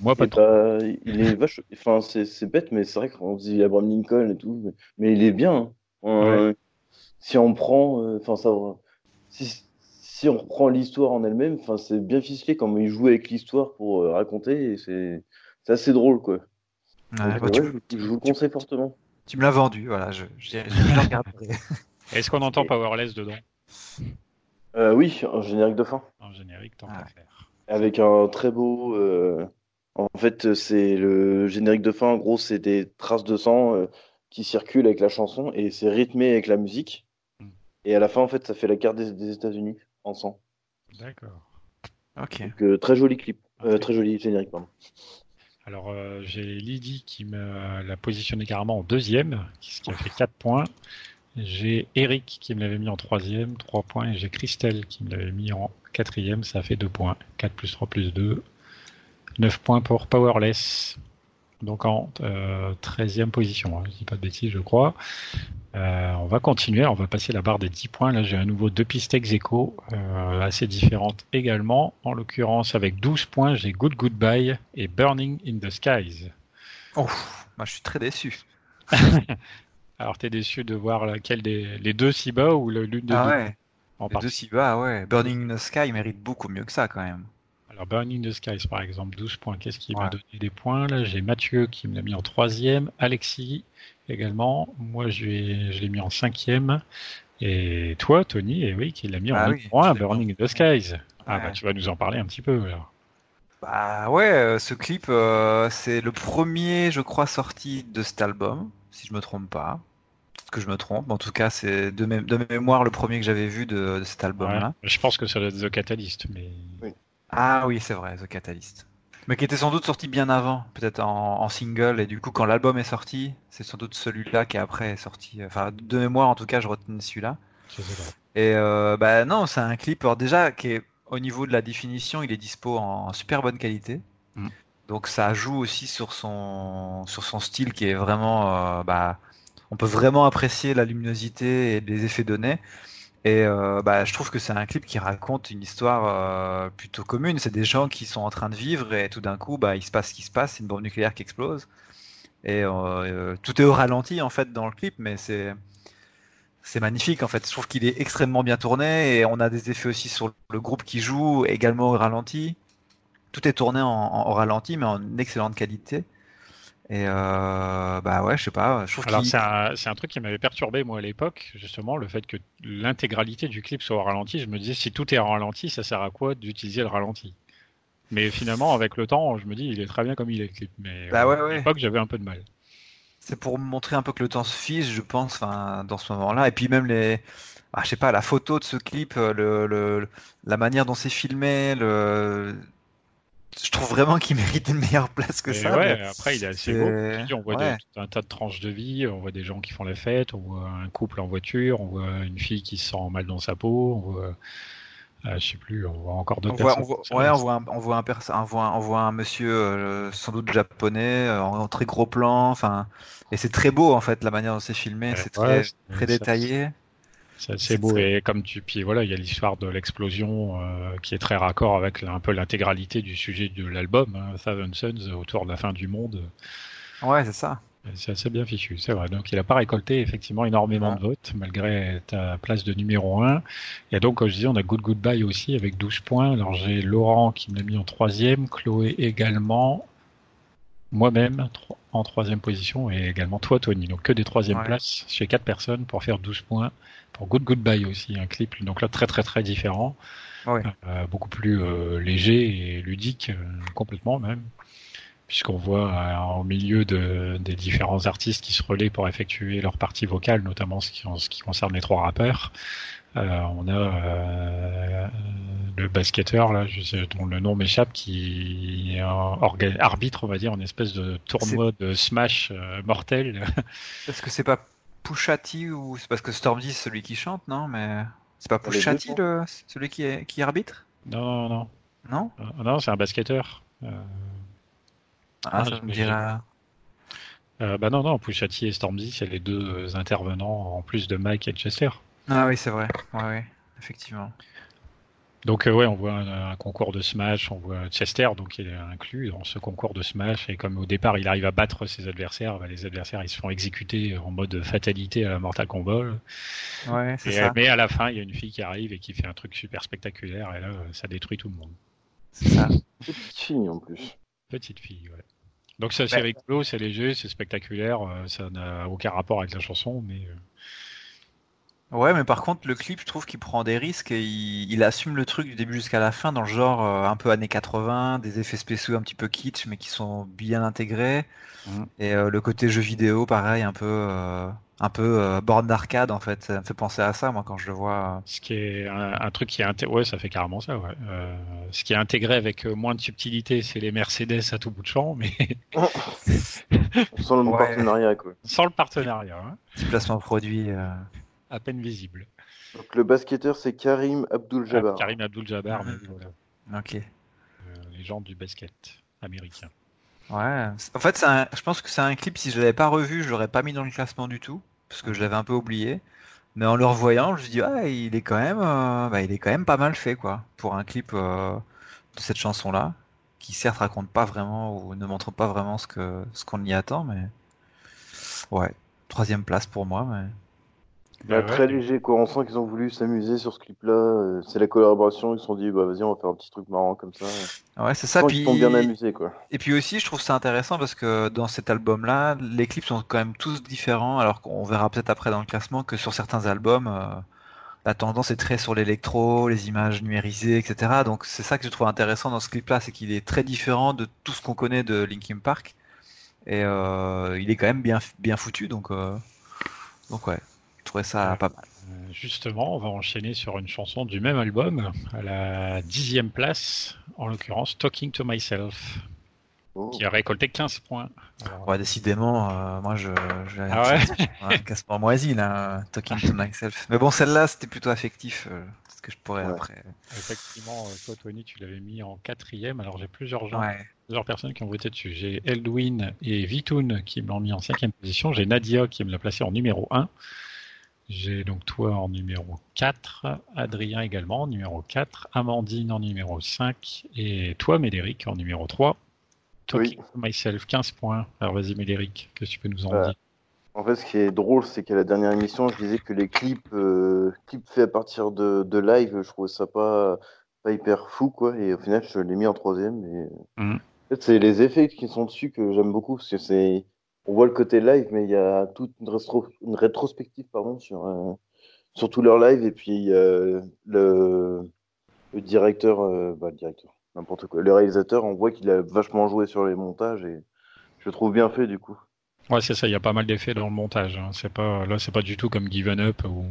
Moi, pas trop. Bah, il est vache... enfin, c'est bête, mais c'est vrai qu'on dit Abraham Lincoln et tout, mais, il est bien. Hein. Si on prend, euh, enfin, ça, si, si on reprend l'histoire en elle-même, enfin, c'est bien ficelé comme il joue avec l'histoire pour euh, raconter, et c'est assez drôle, quoi. Bah, je, vous le conseille fortement. Tu me l'as vendu, voilà, je, je, Est-ce qu'on entend Powerless dedans? Euh, Oui, en générique de fin. En générique, tant qu'à faire. Avec un très beau. Euh, en fait, c'est le générique de fin, en gros, c'est des traces de sang qui circulent avec la chanson et c'est rythmé avec la musique. Hmm. Et à la fin, en fait, ça fait la carte des, des États-Unis en sang. D'accord. Ok. Euh, très joli clip, euh, très joli générique, pardon. Alors euh, j'ai Lydie qui me l'a positionné carrément en deuxième, ce qui a fait 4 points. J'ai Eric qui me l'avait mis en troisième, 3 points. Et j'ai Christelle qui me l'avait mis en quatrième, ça a fait 2 points. 4 plus 3 plus 2, 9 points pour Powerless. Donc en 13e position, hein, je dis pas de bêtises, je crois. on va continuer, on va passer la barre des 10 points. Là, j'ai à nouveau deux pistes ex aequo, assez différentes également. En l'occurrence, avec 12 points, j'ai Good Goodbye et Burning in the Skies. Oh, moi je suis très déçu. Alors, t'es déçu de voir laquelle des les deux si bas ou l'une des ah deux? ouais. les deux si bas, ouais. Burning in the Sky mérite beaucoup mieux que ça quand même. Alors, Burning in the Skies, par exemple, 12 points. Qu'est-ce qui m'a donné des points? Là, j'ai Mathieu qui me l'a mis en troisième, Alexis également. Moi, je, l'ai mis en cinquième. Et toi, Tony, et oui, qui l'a mis en ah oui, Burning in the Skies. Ah, bah, tu vas nous en parler un petit peu, là. Bah ouais, euh, ce clip, euh, c'est le premier, je crois, sorti de cet album, si je me trompe pas. Peut-être que je me trompe. En tout cas, c'est de, de, mémoire le premier que j'avais vu de, cet album-là. je pense que ça doit être The Catalyst, mais. Ah oui, c'est vrai, The Catalyst. Mais qui était sans doute sorti bien avant, peut-être en, single, et du coup, quand l'album est sorti, c'est sans doute celui-là qui après est sorti. Enfin, de mémoire, en tout cas, je retenais celui-là. Et euh, bah non, c'est un clip, alors déjà, qui est au niveau de la définition, il est dispo en super bonne qualité. Mm. Donc ça joue aussi sur son, sur son style qui est vraiment... Euh, bah, on peut vraiment apprécier la luminosité et les effets donnés. Et euh, bah, je trouve que c'est un clip qui raconte une histoire euh, plutôt commune. C'est des gens qui sont en train de vivre et tout d'un coup, bah, il se passe ce qui se passe, c'est une bombe nucléaire qui explose. Et tout est au ralenti en fait dans le clip, mais c'est c'est magnifique en fait. Je trouve qu'il est extrêmement bien tourné et on a des effets aussi sur le groupe qui joue également au ralenti. Tout est tourné en, ralenti mais en excellente qualité. Et euh, bah ouais, je sais pas. Je trouve Alors c'est un, truc qui m'avait perturbé moi à l'époque, justement, le fait que l'intégralité du clip soit au ralenti. Je me disais si tout est en ralenti, ça sert à quoi d'utiliser le ralenti? Mais finalement, avec le temps, je me dis il est très bien comme il est le clip. Mais bah ouais, à l'époque, j'avais un peu de mal. C'est pour montrer un peu que le temps se fiche, je pense, dans ce moment-là. Et puis même les, ah, je sais pas, la photo de ce clip, euh, le, la manière dont c'est filmé, le, je trouve vraiment qu'il mérite une meilleure place que ça. Ouais, après il est assez beau. On voit un tas de tranches de vie, on voit des gens qui font la fête, on voit un couple en voiture, on voit une fille qui se sent mal dans sa peau, on voit euh, je sais plus, on voit encore d'autres personnes. On voit, ouais, on voit un, on voit un, on voit, on voit un monsieur euh, sans doute japonais euh, en, très gros plan. Enfin, et c'est très beau en fait la manière dont c'est filmé. c'est très, très détaillé. C'est assez beau et comme tu puis voilà, il y a l'histoire de l'explosion qui est très raccord avec un peu l'intégralité du sujet de l'album, hein, Thousand Suns autour de la fin du monde. Ouais, c'est ça. C'est assez bien fichu, c'est vrai. Donc il n'a pas récolté effectivement énormément de votes malgré ta place de numéro 1. Et donc, comme je disais, on a Good Goodbye aussi avec 12 points. Alors j'ai Laurent qui me l'a mis en troisième, Chloé également, moi-même en troisième position et également toi Tony. Donc que des troisièmes places chez quatre personnes pour faire 12 points. Pour Good Goodbye aussi, un clip donc là très très très différent. Euh, beaucoup plus euh, léger et ludique, euh, complètement même puisqu'on voit euh, au milieu de, des différents artistes qui se relaient pour effectuer leur partie vocale, notamment ce qui, en ce qui concerne les trois rappeurs. Euh, on a euh, le basketteur là, je sais, dont le nom m'échappe, qui arbitre, on va dire, une espèce de tournoi de smash mortel. Est-ce que c'est pas Pushati ou c'est parce que Stormzy c'est celui qui chante, non Mais c'est pas Pushati le, celui qui, est, qui arbitre? Non, non, non. Non, non, c'est un basketteur. Ah, ça me dirait. Euh, bah non, non, Pushati et Stormzy, c'est les deux intervenants en plus de Mike et Chester. Ah oui, c'est vrai. Ouais, ouais, effectivement. Donc euh, ouais, on voit un, concours de Smash, on voit Chester, donc il est inclus dans ce concours de Smash, et comme au départ il arrive à battre ses adversaires, bah, les adversaires ils se font exécuter en mode fatalité à la Mortal Kombat. Ouais, c'est ça. Mais à la fin, il y a une fille qui arrive et qui fait un truc super spectaculaire, et là, ça détruit tout le monde. C'est ça. Petite fille en plus. Petite fille, ouais. Donc c'est assez bah, rigolo, c'est léger, c'est spectaculaire, euh, ça n'a aucun rapport avec la chanson, mais. Euh, ouais, mais par contre, le clip, je trouve qu'il prend des risques et il, assume le truc du début jusqu'à la fin dans le genre euh, un peu années 80, des effets spéciaux un petit peu kitsch, mais qui sont bien intégrés. Mmh. Et le côté jeu vidéo, pareil, un peu un peu euh, borne d'arcade en fait. Ça me fait penser à ça moi quand je le vois. Ce qui est un, truc qui est intégré, ouais, ça fait carrément ça. Ouais. Euh, ce qui est intégré avec euh, moins de subtilité, c'est les Mercedes à tout bout de champ, mais sans le partenariat quoi. Sans le partenariat. Hein. Petit placement produit à peine visible. Donc le basketteur c'est Karim Abdul Jabbar. Karim Abdul Jabbar, mmh. Ok. les gens du basket. américain. Ouais, en fait, je pense que c'est un clip, si je l'avais pas revu, je l'aurais pas mis dans le classement du tout, parce que je l'avais un peu oublié. Mais en le revoyant, je me dis, ah, il est quand même, euh, bah, il est quand même pas mal fait, quoi, pour un clip euh, de cette chanson-là, qui certes raconte pas vraiment ou ne montre pas vraiment ce que ce qu'on y attend, mais ouais, troisième place pour moi. Mais... Bah, très léger, quoi. On sent qu'ils ont voulu s'amuser sur ce clip-là. Euh, c'est la collaboration. Ils se sont dit, bah vas-y, on va faire un petit truc marrant comme ça. Ouais, c'est ça. Puis... Ils sont bien amusés, quoi. Et puis aussi, je trouve ça intéressant parce que dans cet album-là, les clips sont quand même tous différents. Alors qu'on verra peut-être après dans le classement que sur certains albums, euh, la tendance est très sur l'électro, les images numérisées, etc. Donc c'est ça que je trouve intéressant dans ce clip-là, c'est qu'il est très différent de tout ce qu'on connaît de Linkin Park. Et euh, il est quand même bien, bien foutu. Donc, donc ouais trouvais ça pas mal. Euh, justement, on va enchaîner sur une chanson du même album, à la dixième place, en l'occurrence Talking to Myself, oh. qui a récolté 15 points. Ouais, décidément, euh, moi je, je ah ouais un casse moisi là, Talking to Myself. Mais bon, celle-là c'était plutôt affectif, euh, ce que je pourrais après. Effectivement, toi Tony, tu l'avais mis en quatrième, alors j'ai plusieurs gens. Plusieurs personnes qui ont voté dessus. J'ai Eldwin et Vitoun qui me l'ont mis en cinquième position. J'ai Nadia qui me l'a placé en numéro 1. J'ai donc toi en numéro 4, Adrien également en numéro 4, Amandine en numéro 5 et toi Médéric en numéro 3. Talking oui. Myself, 15 points. Alors vas-y Médéric, qu'est-ce que tu peux nous en dire? En fait, ce qui est drôle, c'est qu'à la dernière émission, je disais que les clips, euh, clips faits à partir de, de, live, je trouvais ça pas, pas hyper fou, quoi. Et au final, je l'ai mis en troisième. Et... Mmh. En fait, c'est les effets qui sont dessus que j'aime beaucoup, parce que c'est on voit le côté live, mais il y a toute une, rétrospective pardon, sur, euh, sur tout leur live. Et puis euh, le, le, directeur, euh, bah, le directeur, n'importe quoi, le réalisateur, on voit qu'il a vachement joué sur les montages et je le trouve bien fait du coup. Ouais, c'est ça, il y a pas mal d'effets dans le montage. Hein. C'est pas, là, c'est pas du tout comme Given Up. Ou...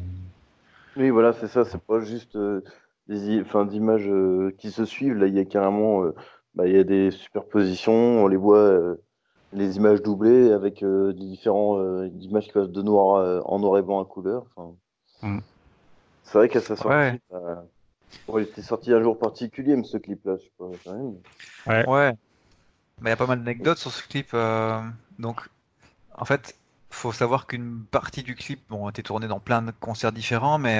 Oui, voilà, c'est ça, c'est pas juste des enfin, images qui se suivent. Là, il y a carrément bah, il y a des superpositions, on les voit les images doublées avec euh, des différents euh, images qui passent de noir euh, en noir et blanc à couleur. Mm. C'est vrai qu'à sa sortie, il était sorti un jour particulier, mais ce clip-là, je sais pas. Ouais. ouais. Mais il y a pas mal d'anecdotes sur ce clip. donc, en fait, faut savoir qu'une partie du clip bon, a été tournée dans plein de concerts différents, mais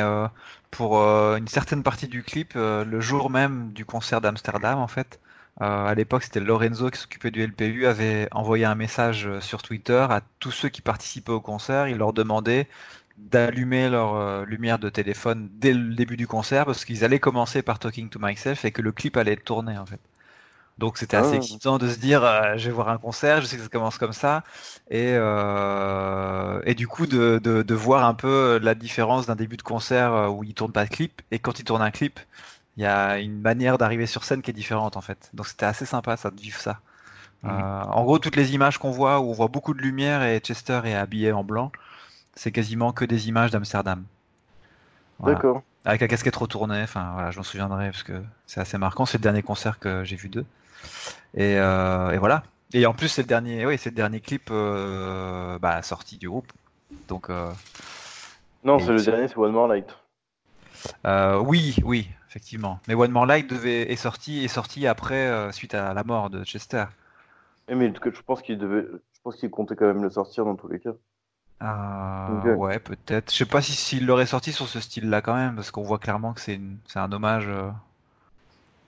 pour une certaine partie du clip, le jour même du concert d'Amsterdam, en fait, euh, à l'époque, c'était Lorenzo qui s'occupait du LPU, avait envoyé un message euh, sur Twitter à tous ceux qui participaient au concert. Il leur demandait d'allumer leur euh, lumière de téléphone dès le début du concert parce qu'ils allaient commencer par Talking to Myself et que le clip allait être tourné en fait. Donc c'était assez ah. excitant de se dire je vais voir un concert, je sais que ça commence comme ça et et du coup de, de, de voir un peu la différence d'un début de concert où il tourne pas de clip et quand il tourne un clip il y a une manière d'arriver sur scène qui est différente en fait. Donc c'était assez sympa ça de vivre ça. Mhm. Euh, en gros, toutes les images qu'on voit où on voit beaucoup de lumière et Chester est habillé en blanc, c'est quasiment que des images d'Amsterdam. D'accord. Avec la casquette retournée, enfin voilà, je m'en souviendrai parce que c'est assez marquant. C'est le dernier concert que j'ai vu d'eux. Et, euh, et, voilà. Et en plus, c'est le dernier, oui, c'est le dernier clip euh, bah, sorti du groupe. Donc. Non, c'est le dernier, c'est One More Light. oui, oui, effectivement. Mais One More Light devait, est, sorti, est sorti après, euh, suite à la mort de Chester. mais je pense qu'il devait, je pense qu'il comptait quand même le sortir dans tous les cas. Euh, ouais, peut-être. Je sais pas s'il si, l'aurait sorti sur ce style-là quand même, parce qu'on voit clairement que c'est un hommage euh,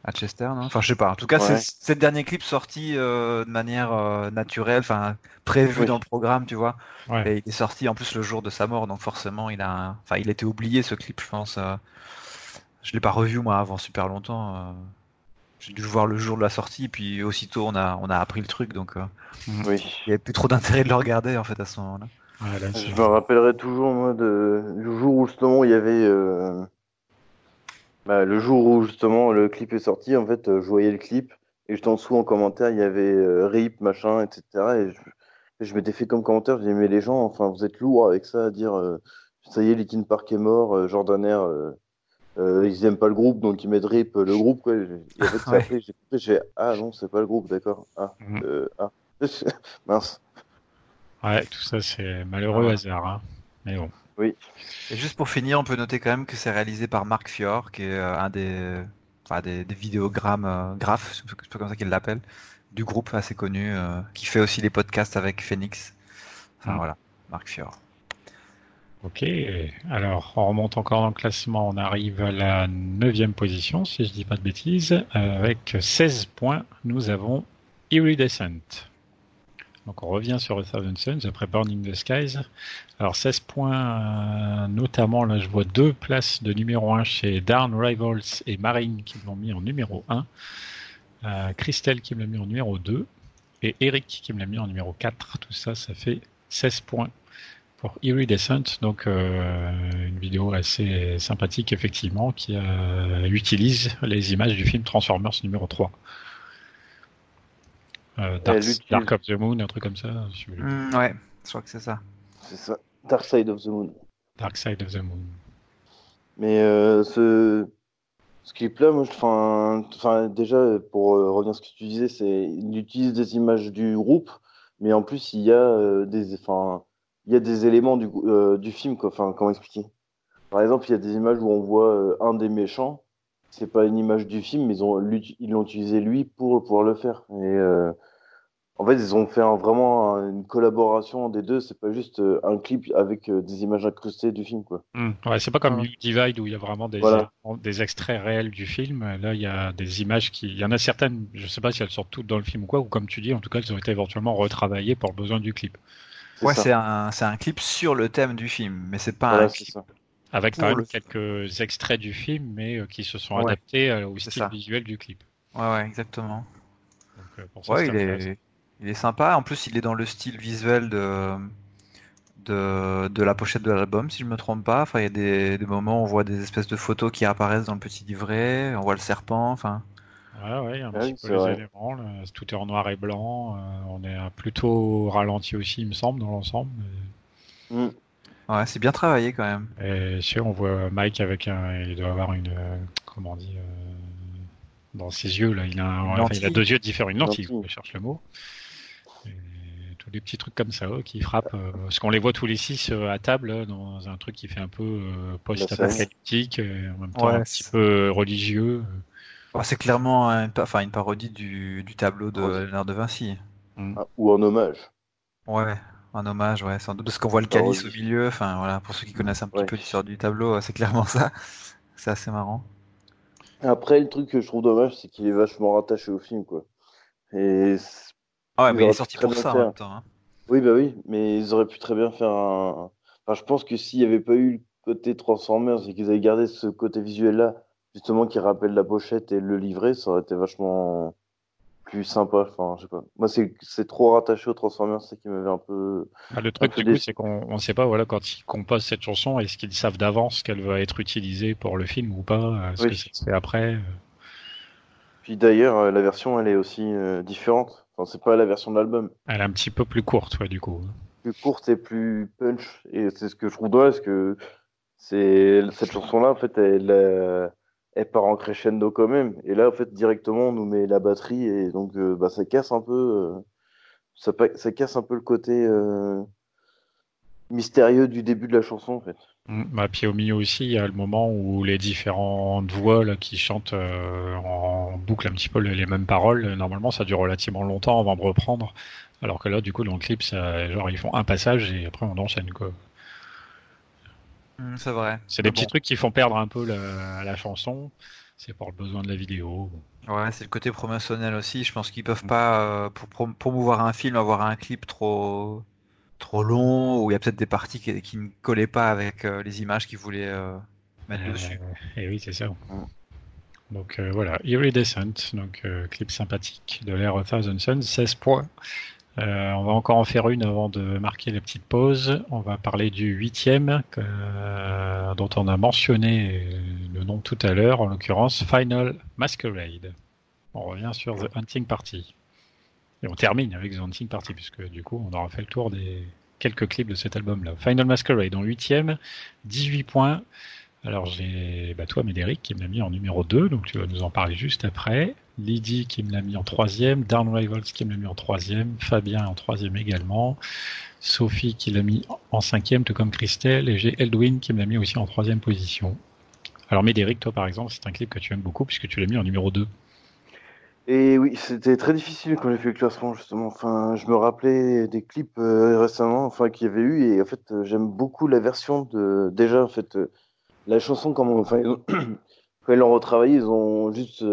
à Chester, non? Enfin, je sais pas. En tout cas, c'est le dernier clip sorti de manière naturelle, enfin prévu dans le programme, tu vois. Et il est sorti en plus le jour de sa mort, donc forcément, il a, enfin, il était oublié ce clip, je pense. Je l'ai pas revu moi avant super longtemps. Euh. J'ai dû le voir le jour de la sortie, puis aussitôt on a on a appris le truc, donc euh, oui. il n'y avait plus trop d'intérêt de le regarder en fait à ce moment-là. je me rappellerai toujours moi de du jour où justement il y avait euh, bah, le jour où justement le clip est sorti, en fait, je voyais le clip et juste en dessous en commentaire il y avait RIP machin etc et je, je m'étais fait comme commentaire, je disais mais les gens enfin vous êtes lourds avec ça à dire ça y est Linkin Park est mort, Jordaner euh, ils aiment pas le groupe, donc ils mettent RIP le groupe. Quoi. Et en fait, j'ai j'ai ah non, c'est pas le groupe, d'accord. Ah, mhm. euh, ah. mince. Ouais, tout ça, c'est malheureux hasard. Hein. Mais bon. Oui. Et juste pour finir, on peut noter quand même que c'est réalisé par Mark Fior, qui est euh, un des, enfin, des, des vidéogrammes, euh, graphes, je sais pas comme ça qu'il l'appelle, du groupe assez connu, qui fait aussi les podcasts avec Phoenix. Enfin mm. voilà, Marc Fior. Ok, alors on remonte encore dans le classement, on arrive à la neuvième position, si je dis pas de bêtises, avec 16 points, nous avons Iridescent. Donc on revient sur The Thousand Suns après Burning the Skies. Alors 16 points, notamment là je vois deux places de numéro 1 chez Darn Rivals et Marine qui l'ont mis en numéro 1. Euh, Christelle qui me l'a mis en numéro 2 et Eric qui me l'a mis en numéro 4. Tout ça, ça fait 16 points pour Iridescent. Donc euh, une vidéo assez sympathique effectivement qui euh, utilise les images du film Transformers numéro 3. Euh, Dark, of the Moon, un truc comme ça. Mm, ouais, je crois que c'est ça. C'est ça. Dark Side of the Moon. Dark Side of the Moon. Mais euh, ce, ce clip-là, moi, enfin, déjà, pour euh, revenir à ce que tu disais, c'est il utilise des images du groupe, mais en plus, il y a des, enfin, il y a des éléments du, du film, quoi. Enfin, comment expliquer? Par exemple, il y a des images où on voit un des méchants. C'est pas une image du film, mais ils ont ils l'ont utilisé lui pour pouvoir le faire. Et en fait, ils ont fait vraiment une collaboration des deux. C'est pas juste euh, un clip avec euh, des images incrustées du film, quoi. Hmm. Ouais, c'est pas comme You Divide où il y a vraiment des, des extraits réels du film. Là, il y a des images qui, il y en a certaines, je sais pas si elles sortent toutes dans le film ou quoi, ou comme tu dis, en tout cas, elles ont été éventuellement retravaillées pour le besoin du clip. Ouais, c'est un, c'est un clip sur le thème du film, mais c'est pas un clip. Avec quand même quelques extraits du film, mais euh, qui se sont adaptés au style visuel du clip. Ouais, ouais, exactement. Donc, pour ça, ouais, il est... Il est sympa. En plus, il est dans le style visuel de, de, la pochette de l'album, si je me trompe pas. Enfin, il y a des, moments où on voit des espèces de photos qui apparaissent dans le petit livret. On voit le serpent. Enfin. Ouais, ouais, un petit peu les éléments. Tout est en noir et blanc. Euh, on est plutôt ralenti aussi, il me semble, dans l'ensemble. Mm. Ouais, c'est bien travaillé quand même. Et sais, on voit Mike avec un. Il doit avoir une. Comment on dit euh, Dans ses yeux, là. Il a, il a deux yeux différents. Une lentille, je cherche le mot des petits trucs comme ça qui frappent. Euh, parce qu'on les voit tous les six euh, à table dans un truc qui fait un peu euh, post-apocalyptique, en même temps un petit peu religieux. C'est clairement enfin, une parodie du, tableau de Léonard de Vinci. Mm. Ah, ou en hommage. Ouais, un hommage, ouais, sans doute parce qu'on voit le calice au milieu. Enfin voilà, pour ceux qui connaissent un petit peu l'histoire du tableau, c'est clairement ça. C'est assez marrant. Après, le truc que je trouve dommage, c'est qu'il est vachement rattaché au film, quoi. Et ah ouais, mais il est sorti pour ça en même temps. Hein. Oui, bah oui, mais ils auraient pu très bien faire un. Enfin, je pense que s'il n'y avait pas eu le côté Transformers et qu'ils avaient gardé ce côté visuel-là, justement, qui rappelle la pochette et le livret, ça aurait été vachement plus sympa. Enfin, je sais pas. Moi, c'est trop rattaché aux Transformers, c'est qui m'avait un peu. Ah, le truc, du coup, c'est qu'on ne sait pas, voilà, quand ils composent cette chanson, est-ce qu'ils savent d'avance qu'elle va être utilisée pour le film ou pas? Est-ce que c'est après? Puis d'ailleurs, euh, la version, elle est aussi euh, différente c'est pas la version de l'album. Elle est un petit peu plus courte, ouais, du coup. Plus courte et plus punch. Et c'est ce que je trouve dommage, parce que c'est cette chanson-là, en fait, elle, euh, elle part en crescendo quand même. Et là, en fait, directement, on nous met la batterie et donc, euh, bah, ça casse un peu. Euh, ça, casse un peu le côté mystérieux du début de la chanson, en fait. Mm. Bah, puis au milieu aussi, il y a le moment où les différentes voix là, qui chantent euh, en boucle un petit peu les, mêmes paroles, normalement ça dure relativement longtemps avant de reprendre. Alors que là, du coup, dans le clip, ça, genre, ils font un passage et après on enchaîne. Quoi. Mm, c'est vrai. C'est des petits trucs qui font perdre un peu la, la chanson. C'est pour le besoin de la vidéo. Ouais, c'est le côté promotionnel aussi. Je pense qu'ils peuvent pas, euh, pour promouvoir un film, avoir un clip trop trop long, ou il y a peut-être des parties qui, ne collaient pas avec euh, les images qu'ils voulaient euh, mettre euh, dessus. Et oui, c'est ça. Donc voilà, Iridescent, donc clip sympathique de l'Air Thousand Suns, 16 points. On va encore en faire une avant de marquer la petite pause. On va parler du huitième, dont on a mentionné le nom tout à l'heure, en l'occurrence Final Masquerade. On revient sur The Hunting Party. Et on termine avec The Hunting Party, puisque du coup, on aura fait le tour des quelques clips de cet album-là. Final Masquerade en huitième, 18 points. Alors j'ai bah, toi Médéric qui me l'a mis en numéro 2, donc tu vas nous en parler juste après. Lydie qui me l'a mis en troisième, Down Rivals qui me l'a mis en troisième, Fabien en troisième également, Sophie qui l'a mis en cinquième, tout comme Christelle, et j'ai Eldwin qui me l'a mis aussi en troisième position. Alors Médéric, toi par exemple, c'est un clip que tu aimes beaucoup puisque tu l'as mis en numéro 2. Et oui, c'était très difficile quand j'ai fait le classement, justement. Enfin, je me rappelais des clips euh, récemment, enfin, qu'il y avait eu, et en fait, euh, j'aime beaucoup la version de. Déjà, en fait, euh, la chanson, comme enfin, ont- quand ils l'ont retravaillé, ils ont juste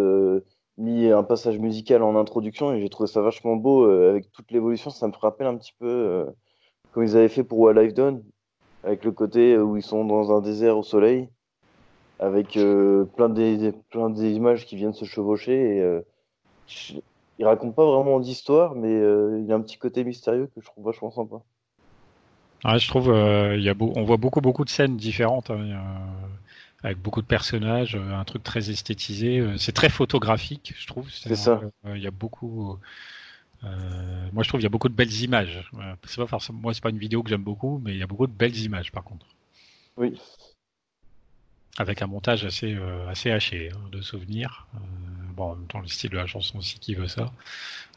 mis un passage musical en introduction, et j'ai trouvé ça vachement beau avec toute l'évolution. Ça me rappelle un petit peu comme ils avaient fait pour What I've Done, avec le côté où ils sont dans un désert au soleil, avec plein des plein des images qui viennent se chevaucher et il raconte pas vraiment d'histoire, mais euh, il a un petit côté mystérieux que je trouve vachement sympa. Je trouve euh, il y a on voit beaucoup beaucoup de scènes différentes hein, avec beaucoup de personnages, euh, un truc très esthétisé. C'est très photographique, je trouve. C'est ça. Il y a beaucoup. moi, je trouve il y a beaucoup de belles images. C'est pas forcément moi, c'est pas une vidéo que j'aime beaucoup, mais il y a beaucoup de belles images par contre. Oui. Avec un montage assez assez haché hein, de souvenirs bon, dans le style de la chanson aussi qui veut ça.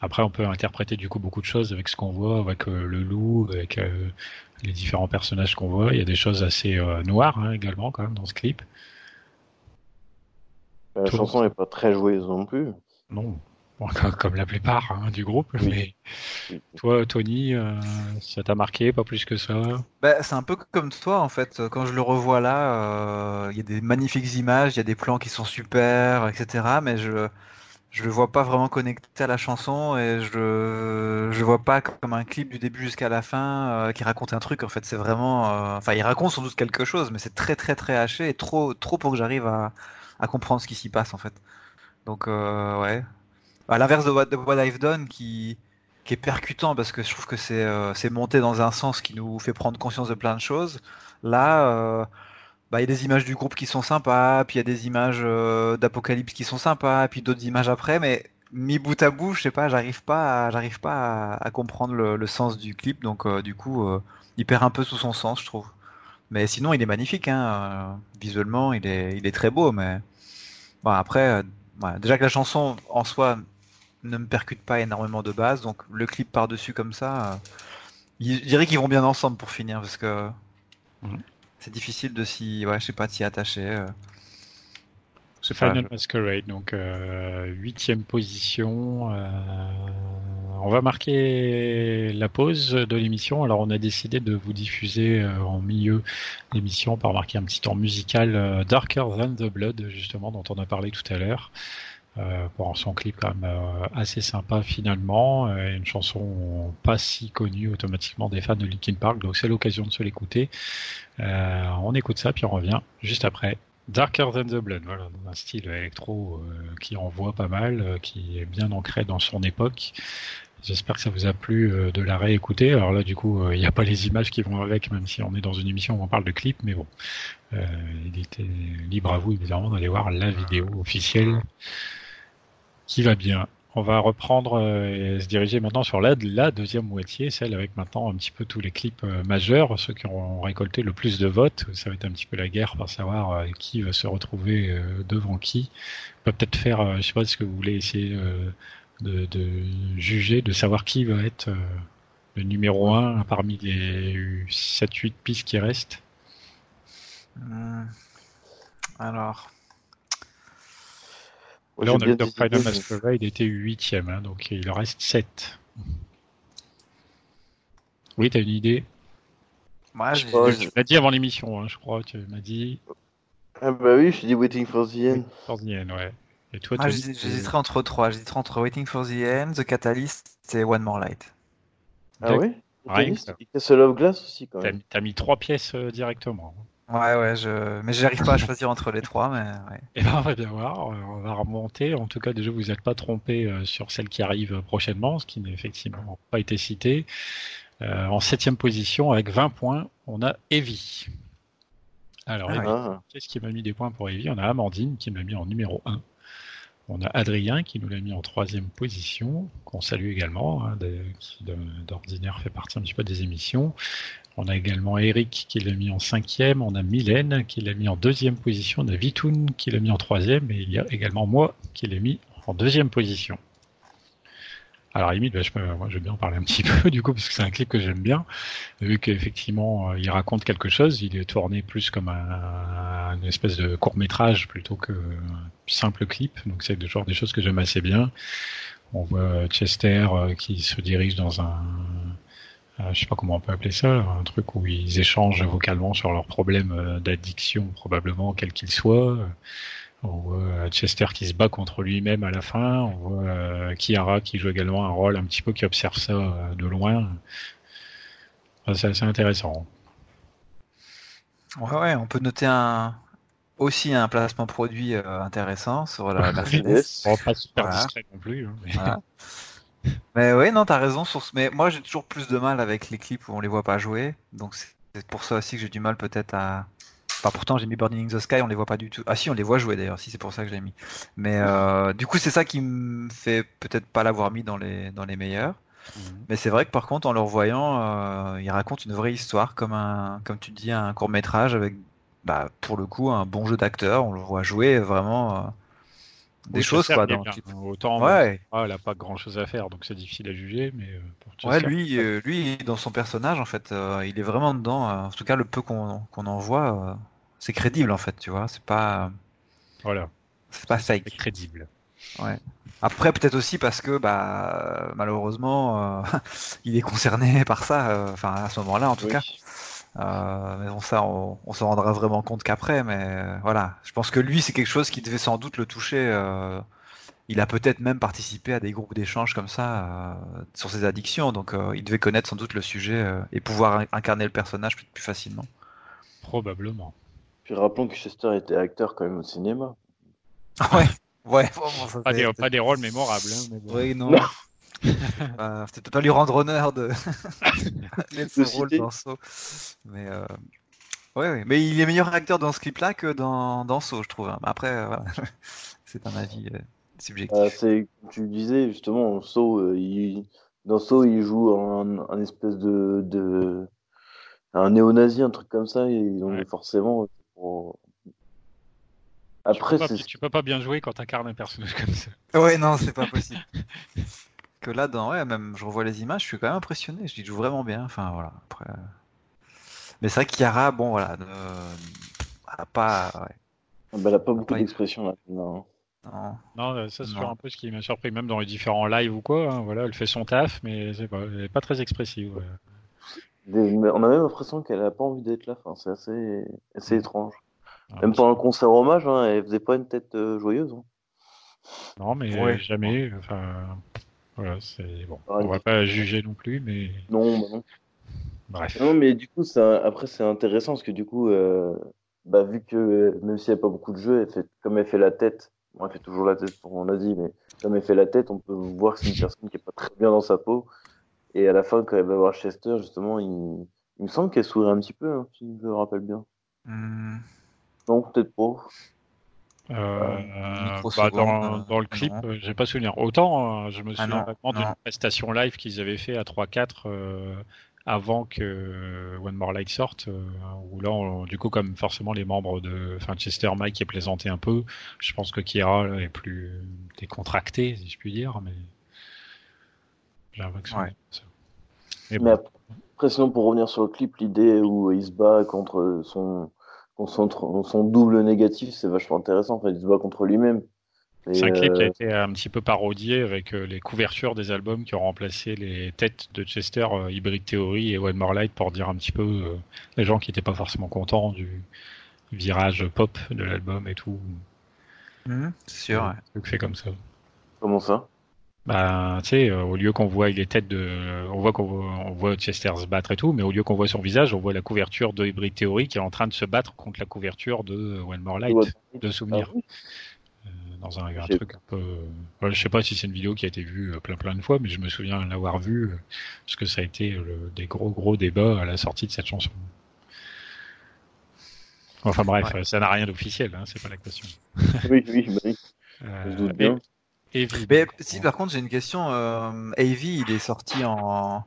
Après, on peut interpréter du coup beaucoup de choses avec ce qu'on voit, avec euh, le loup, avec euh, les différents personnages qu'on voit. Il y a des choses assez euh, noires hein, également quand même dans ce clip. La chanson n'est pas très joyeuse non plus. Non, comme la plupart hein, du groupe. Mais toi, Tony, ça t'a marqué, pas plus que ça? Bah, C'est un peu comme toi, en fait. Quand je le revois là, il y a des magnifiques images, il y a des plans qui sont super, etc. Mais je je le vois pas vraiment connecté à la chanson et je je vois pas comme un clip du début jusqu'à la fin qui raconte un truc. En fait, c'est vraiment. Enfin, il raconte sans doute quelque chose, mais c'est très très très haché et trop trop pour que j'arrive à à comprendre ce qui s'y passe en fait. Donc ouais, à l'inverse de, de, What I've Done qui, qui est percutant parce que je trouve que c'est euh, monté dans un sens qui nous fait prendre conscience de plein de choses. Là, euh, bah, il y a des images du groupe qui sont sympas, puis il y a des images euh, d'Apocalypse qui sont sympas, puis d'autres images après, mais mis bout à bout, je sais pas, j'arrive pas, j'arrive pas à, comprendre le, sens du clip, donc euh, du coup, euh, il perd un peu tout son sens, je trouve. Mais sinon, il est magnifique, hein, visuellement, il est, très beau, mais bon, après, déjà que la chanson en soi ne me percute pas énormément de base, donc le clip par-dessus comme ça, je dirais qu'ils vont bien ensemble pour finir, parce que mhm. C'est difficile de s'y, ouais, je sais pas, s'y attacher. Euh. C'est Final Masquerade, donc euh, huitième position. on va marquer la pause de l'émission. Alors on a décidé de vous diffuser en milieu d'émission par marquer un petit temps musical Darker Than the Blood, justement, dont on a parlé tout à l'heure. Euh, pour son clip quand même euh, assez sympa finalement, euh, une chanson pas si connue automatiquement des fans de Linkin Park, donc c'est l'occasion de se l'écouter. on écoute ça puis on revient juste après. Darker Than the Blood, voilà, un style électro qui envoie pas mal, qui est bien ancré dans son époque. J'espère que ça vous a plu de la réécouter. Alors là, du coup, il n'y a pas les images qui vont avec, même si on est dans une émission où on parle de clip, mais bon, il était libre à vous évidemment d'aller voir la vidéo officielle qui va bien. On va reprendre euh, et se diriger maintenant sur la, deuxième moitié, celle avec maintenant un petit peu tous les clips euh, majeurs, ceux qui ont récolté le plus de votes. Ça va être un petit peu la guerre pour savoir euh, qui va se retrouver devant qui. On peut peut-être faire, je sais pas, ce que vous voulez essayer de, juger, de savoir qui va être le numéro un parmi les 7-8 pistes qui restent. Alors. Là, on a vu que Final Masquerade était huitième, hein, donc il en reste 7. Oui, t'as une idée? Moi, je, Tu m'as dit avant l'émission, hein, je crois. Tu m'as dit. Ah bah oui, je dis Waiting for the End. for the End, ouais. Et toi, ah, J'hésiterais entre trois. J'hésiterais entre Waiting for the End, The Catalyst et One More Light. Ah et Castle of Glass aussi, quand même. T'as mis trois pièces euh, directement. Ouais, ouais, je... mais j'arrive pas à choisir entre les trois. Mais ouais. Et eh ben, on va bien voir, on va remonter. En tout cas, déjà, vous n'êtes pas trompé euh, sur celle qui arrive prochainement, ce qui n'a effectivement pas été cité. Euh, en septième position, avec 20 points, on a Evie. Alors, ah qu'est-ce qui m'a mis des points pour Evie? On a Amandine qui m'a mis en numéro 1. On a Adrien qui nous l'a mis en troisième position, qu'on salue également, hein, qui d'ordinaire fait partie un petit peu des émissions. On a également Eric qui l'a mis en cinquième, on a Mylène qui l'a mis en deuxième position, on a Vitoun qui l'a mis en troisième, et il y a également moi qui l'ai mis en deuxième position. Alors limite, bah, je, je vais bien en parler un petit peu du coup parce que c'est un clip que j'aime bien, vu qu'effectivement euh, il raconte quelque chose, il est tourné plus comme un, une espèce de court métrage plutôt que simple clip. Donc c'est genre des choses que j'aime assez bien. On voit Chester qui se dirige dans un je sais pas comment on peut appeler ça, un truc où ils échangent vocalement sur leurs problèmes d'addiction, probablement quel qu'il soit. On voit Chester qui se bat contre lui-même à la fin. On voit Kiara qui joue également un rôle un petit peu qui observe ça de loin. c'est assez intéressant. Ouais, ouais, on peut noter un aussi un placement produit euh, intéressant sur la Mercedes. pas super discret non plus. Hein, mais... Voilà. mais oui, non, t'as raison. Sur ce... Mais moi, j'ai toujours plus de mal avec les clips où on les voit pas jouer. Donc c'est pour ça aussi que j'ai du mal peut-être à. Enfin, pourtant, j'ai mis Burning in the Sky, on les voit pas du tout. Ah si, on les voit jouer d'ailleurs. Si c'est pour ça que j'ai mis. Mais euh, du coup, c'est ça qui me fait peut-être pas l'avoir mis dans les dans les meilleurs. Mhm. Mais c'est vrai que par contre, en le revoyant, euh, il raconte une vraie histoire, comme un, comme tu dis, un court métrage avec, bah, pour le coup, un bon jeu d'acteur. On le voit jouer vraiment euh, des choses quoi. Autant, ouais. il n'a pas grand chose à faire, donc c'est difficile à juger. Mais ouais, lui, lui, dans son personnage, en fait, il est vraiment dedans. en tout cas, le peu qu'on en voit, c'est crédible, en fait. Tu vois, c'est pas. Voilà. C'est pas fake. C'est crédible. Ouais. Après, peut-être aussi parce que, bah, malheureusement, euh, il est concerné par ça, euh, enfin, à ce moment-là, en tout cas. Euh, mais bon, ça, on, on s'en rendra vraiment compte qu'après, mais voilà. Je pense que lui, c'est quelque chose qui devait sans doute le toucher. il a peut-être même participé à des groupes d'échange comme ça sur ses addictions, donc il devait connaître sans doute le sujet et pouvoir incarner le personnage plus, plus facilement. Probablement. Puis rappelons que Chester était acteur quand même au cinéma. ouais. Ouais, pas, des, pas, des, rôles mémorables. Hein, mais bon. Oui, non. euh, C'était pas lui rendre honneur de ce rôle dans Saw. Mais, euh... ouais, ouais, mais il est meilleur acteur dans ce clip-là que dans, dans Saw, je trouve. Hein. Après, euh, voilà. c'est un avis euh, subjectif. Euh, c'est, tu disais justement, Saw, il... dans Saw, il joue un, un espèce de, de... un néo-nazi, un truc comme ça, et donc ouais. forcément, après, tu peux, pas, tu peux pas bien jouer quand t'incarnes un personnage comme ça. Ouais, non, c'est pas possible. que là, dans, ouais, même je revois les images, je suis quand même impressionné. Je dis, joue vraiment bien. Enfin, voilà. Après... Euh. Mais c'est vrai qu'Yara, bon, voilà, ne... a pas. Ouais. Ah bah, elle a pas beaucoup d'expression là. Non. Non, non ça c'est un peu ce qui m'a surpris, même dans les différents lives ou quoi. Hein, voilà, elle fait son taf, mais c'est pas, elle est pas très expressive. Ouais. On a même l'impression qu'elle a pas envie d'être là. Enfin, c'est assez, assez étrange. Ah, Même pendant le concert hommage, hein, elle faisait pas une tête euh, joyeuse. Hein. Non, mais jamais. Enfin, voilà, c'est bon. On va pas juger non plus, mais. Non, bah non. Bref. Non, mais du coup, ça, après, c'est intéressant parce que du coup, euh, bah, vu que même s'il n'y a pas beaucoup de jeux, elle fait, comme elle fait la tête, bon, elle fait toujours la tête, on l'a dit, mais comme elle fait la tête, on peut voir que c'est une personne qui est pas très bien dans sa peau. Et à la fin, quand elle va voir Chester, justement, il, il me semble qu'elle sourit un petit peu, hein, si je me rappelle bien. Mmh. Non, peut-être pas. Euh, euh bah dans, dans, le clip, euh, j'ai pas souvenir. Autant, euh, je me ah souviens ah d'une prestation live qu'ils avaient fait à 3-4 euh, avant que One More Light sorte, où là, du coup, comme forcément les membres de, enfin, Chester Mike est plaisanté un peu, je pense que Kira là, est plus décontracté, si je puis dire, mais j'ai l'impression ouais. ça. Mais, bon. mais après, sinon, pour revenir sur le clip, l'idée où il se bat contre son son, son double négatif, c'est vachement intéressant. En fait, il se bat contre lui-même. C'est un clip qui a euh, été un petit peu parodié avec euh, les couvertures des albums qui ont remplacé les têtes de Chester, euh, Hybrid Theory et One More Light pour dire un petit peu les gens qui n'étaient pas forcément contents du virage pop de l'album et tout. Mmh, c'est sûr. Ouais. fait comme ça. Comment ça? Bah, tu sais, euh, au lieu qu'on voit les têtes de, on voit qu'on voit, on voit Chester se battre et tout, mais au lieu qu'on voit son visage, on voit la couverture de Hybrid Theory qui est en train de se battre contre la couverture de One More Light, de souvenir. Ah euh, dans un, un truc un peu, je sais pas si c'est une vidéo qui a été vue euh, plein plein de fois, mais je me souviens l'avoir vue parce que ça a été le, des gros gros débats à la sortie de cette chanson. Enfin bref, ça n'a rien d'officiel, hein, c'est pas la question. oui, oui, bah oui. je doute bien. Mais si par contre j'ai une question, euh, il est sorti en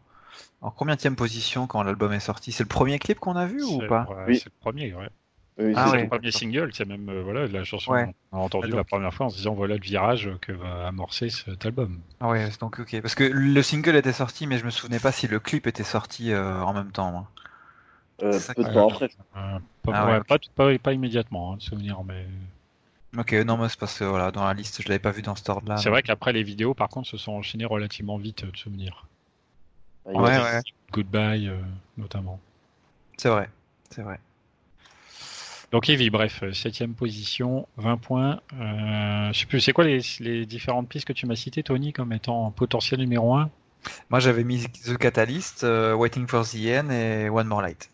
en combien de position quand l'album est sorti? C'est le premier clip qu'on a vu ou pas? Oui, c'est le premier, ouais. Oui, ah, c'est le premier single, c'est même euh, voilà la chanson ouais. qu'on a entendu la première fois en se disant voilà le virage que va amorcer cet album. Ah ouais, donc ok, parce que le single était sorti, mais je me souvenais pas si le clip était sorti euh, en même temps. Moi. Euh, peu de temps après. Euh, pas, Ah ouais, ouais. pas, pas, pas immédiatement, hein, de souvenir, mais Ok, non, mais c'est parce que voilà, dans la liste, je l'avais pas vu dans cet ordre-là. c'est vrai qu'après les vidéos, par contre, se sont enchaînées relativement vite, euh, de souvenir. Ouais, ouais. Goodbye, euh, notamment. C'est vrai, c'est vrai. Donc Evie, bref, euh, septième position, 20 points. Euh, je sais plus, c'est quoi les, les différentes pistes que tu m'as citées, Tony, comme étant potentiel numéro 1 Moi, j'avais mis The Catalyst, euh, Waiting for the End et One More Light.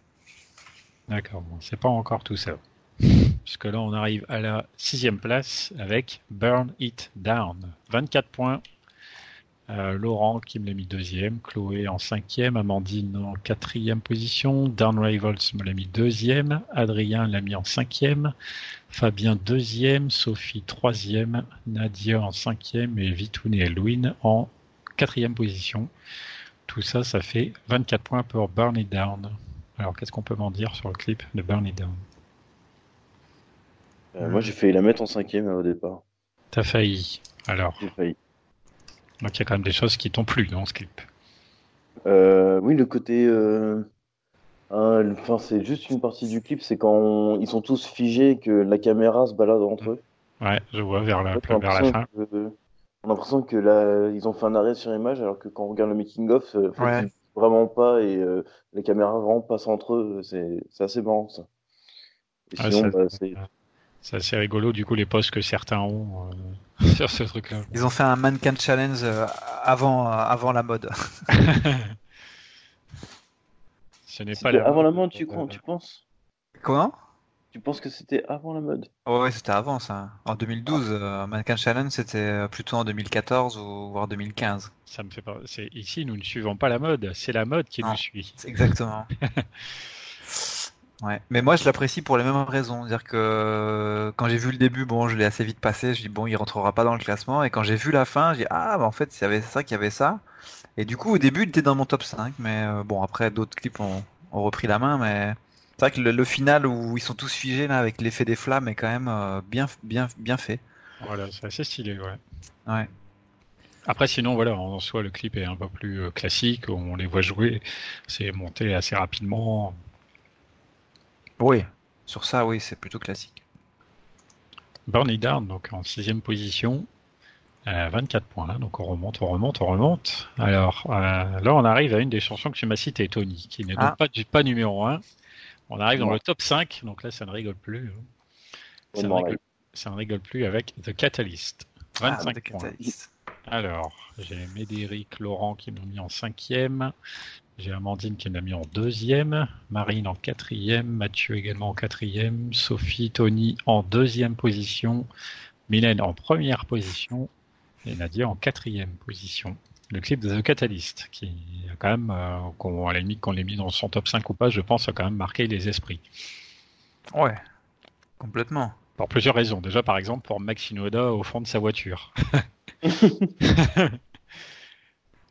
D'accord, bon, c'est pas encore tout ça. Puisque là, on arrive à la sixième place avec Burn It Down. 24 points. Euh, Laurent qui me l'a mis deuxième, Chloé en cinquième, Amandine en quatrième position, Down Rivals me l'a mis deuxième, Adrien l'a mis en cinquième, Fabien deuxième, Sophie troisième, Nadia en cinquième. Et Vitoun et Elwin en quatrième position. Tout ça, ça fait 24 points pour Burn It Down. Alors, qu'est-ce qu'on peut m'en dire sur le clip de Burn It Down? Euh, moi, j'ai failli la mettre en cinquième euh, au départ. T'as failli. Alors, J'ai failli. donc il y a quand même des choses qui t'ont plu dans ce clip. Euh, oui, le côté. hein, le- Enfin, c'est juste une partie du clip, c'est quand on- ils sont tous figés que la caméra se balade entre eux. Ouais, je vois vers la, En fait, on a vers la l'impression fin. que- on a l'impression que là, ils ont fait un arrêt sur image, alors que quand on regarde le making-of, euh, Ouais. vraiment pas et euh, les caméras vraiment passent entre eux. C'est c'est assez marrant ça. Et Ah, sinon, ça- bah, c'est C'est assez rigolo, du coup, les posts que certains ont euh, sur ce truc-là. Ils ont fait un mannequin challenge euh, avant, euh, avant la mode. Ce n'est pas la avant la mode, tu euh, crois, tu penses? Comment? Tu penses que c'était avant la mode? Ouais, ouais, c'était avant ça. En 2012, euh, Mannequin Challenge, c'était plutôt en 2014 ou voire 2015. Ça me fait pas. C'est ici, nous ne suivons pas la mode. C'est la mode qui nous suit. C'est Exactement. Ouais. Mais moi, je l'apprécie pour les mêmes raisons. C'est-à-dire que euh, quand j'ai vu le début, bon, je l'ai assez vite passé. Je dis bon, il rentrera pas dans le classement. Et quand j'ai vu la fin, j'ai dit ah, bah en fait, il y avait ça, qu'il y avait ça. Et du coup, au début, il était dans mon top 5. Mais euh, bon, après, d'autres clips ont, ont repris la main. Mais c'est vrai que le, le final où ils sont tous figés là avec l'effet des flammes est quand même euh, bien, bien, bien fait. Voilà, c'est assez stylé, ouais. Ouais. Après, sinon, voilà, en soi, le clip est un peu plus classique. On les voit jouer. C'est monté assez rapidement. Oui. Sur ça, oui, c'est plutôt classique. Burn It Down, donc en sixième position, euh, 24 points. Donc on remonte, on remonte, on remonte. Alors euh, là, on arrive à une des chansons que tu m'as citées, Tony, qui n'est donc Ah. pas, du- pas numéro 1. On arrive dans le top 5, donc là, ça ne rigole plus. hein. Ça, ne rigole, ça ne rigole plus avec The Catalyst. Ah, 25 The points. Catalyst. Alors, j'ai Médéric, Laurent qui m'ont mis en cinquième. J'ai Amandine qui m'a mis en deuxième. Marine en quatrième. Mathieu également en quatrième. Sophie, Tony en deuxième position. Mylène en première position. Et Nadia en quatrième position. Le clip de The Catalyst, qui a quand même, euh, qu'on- à la limite qu'on l'ait mis dans son top 5 ou pas, je pense, a quand même marqué les esprits. Ouais. Complètement. Pour plusieurs raisons. Déjà, par exemple, pour Max Shinoda au fond de sa voiture.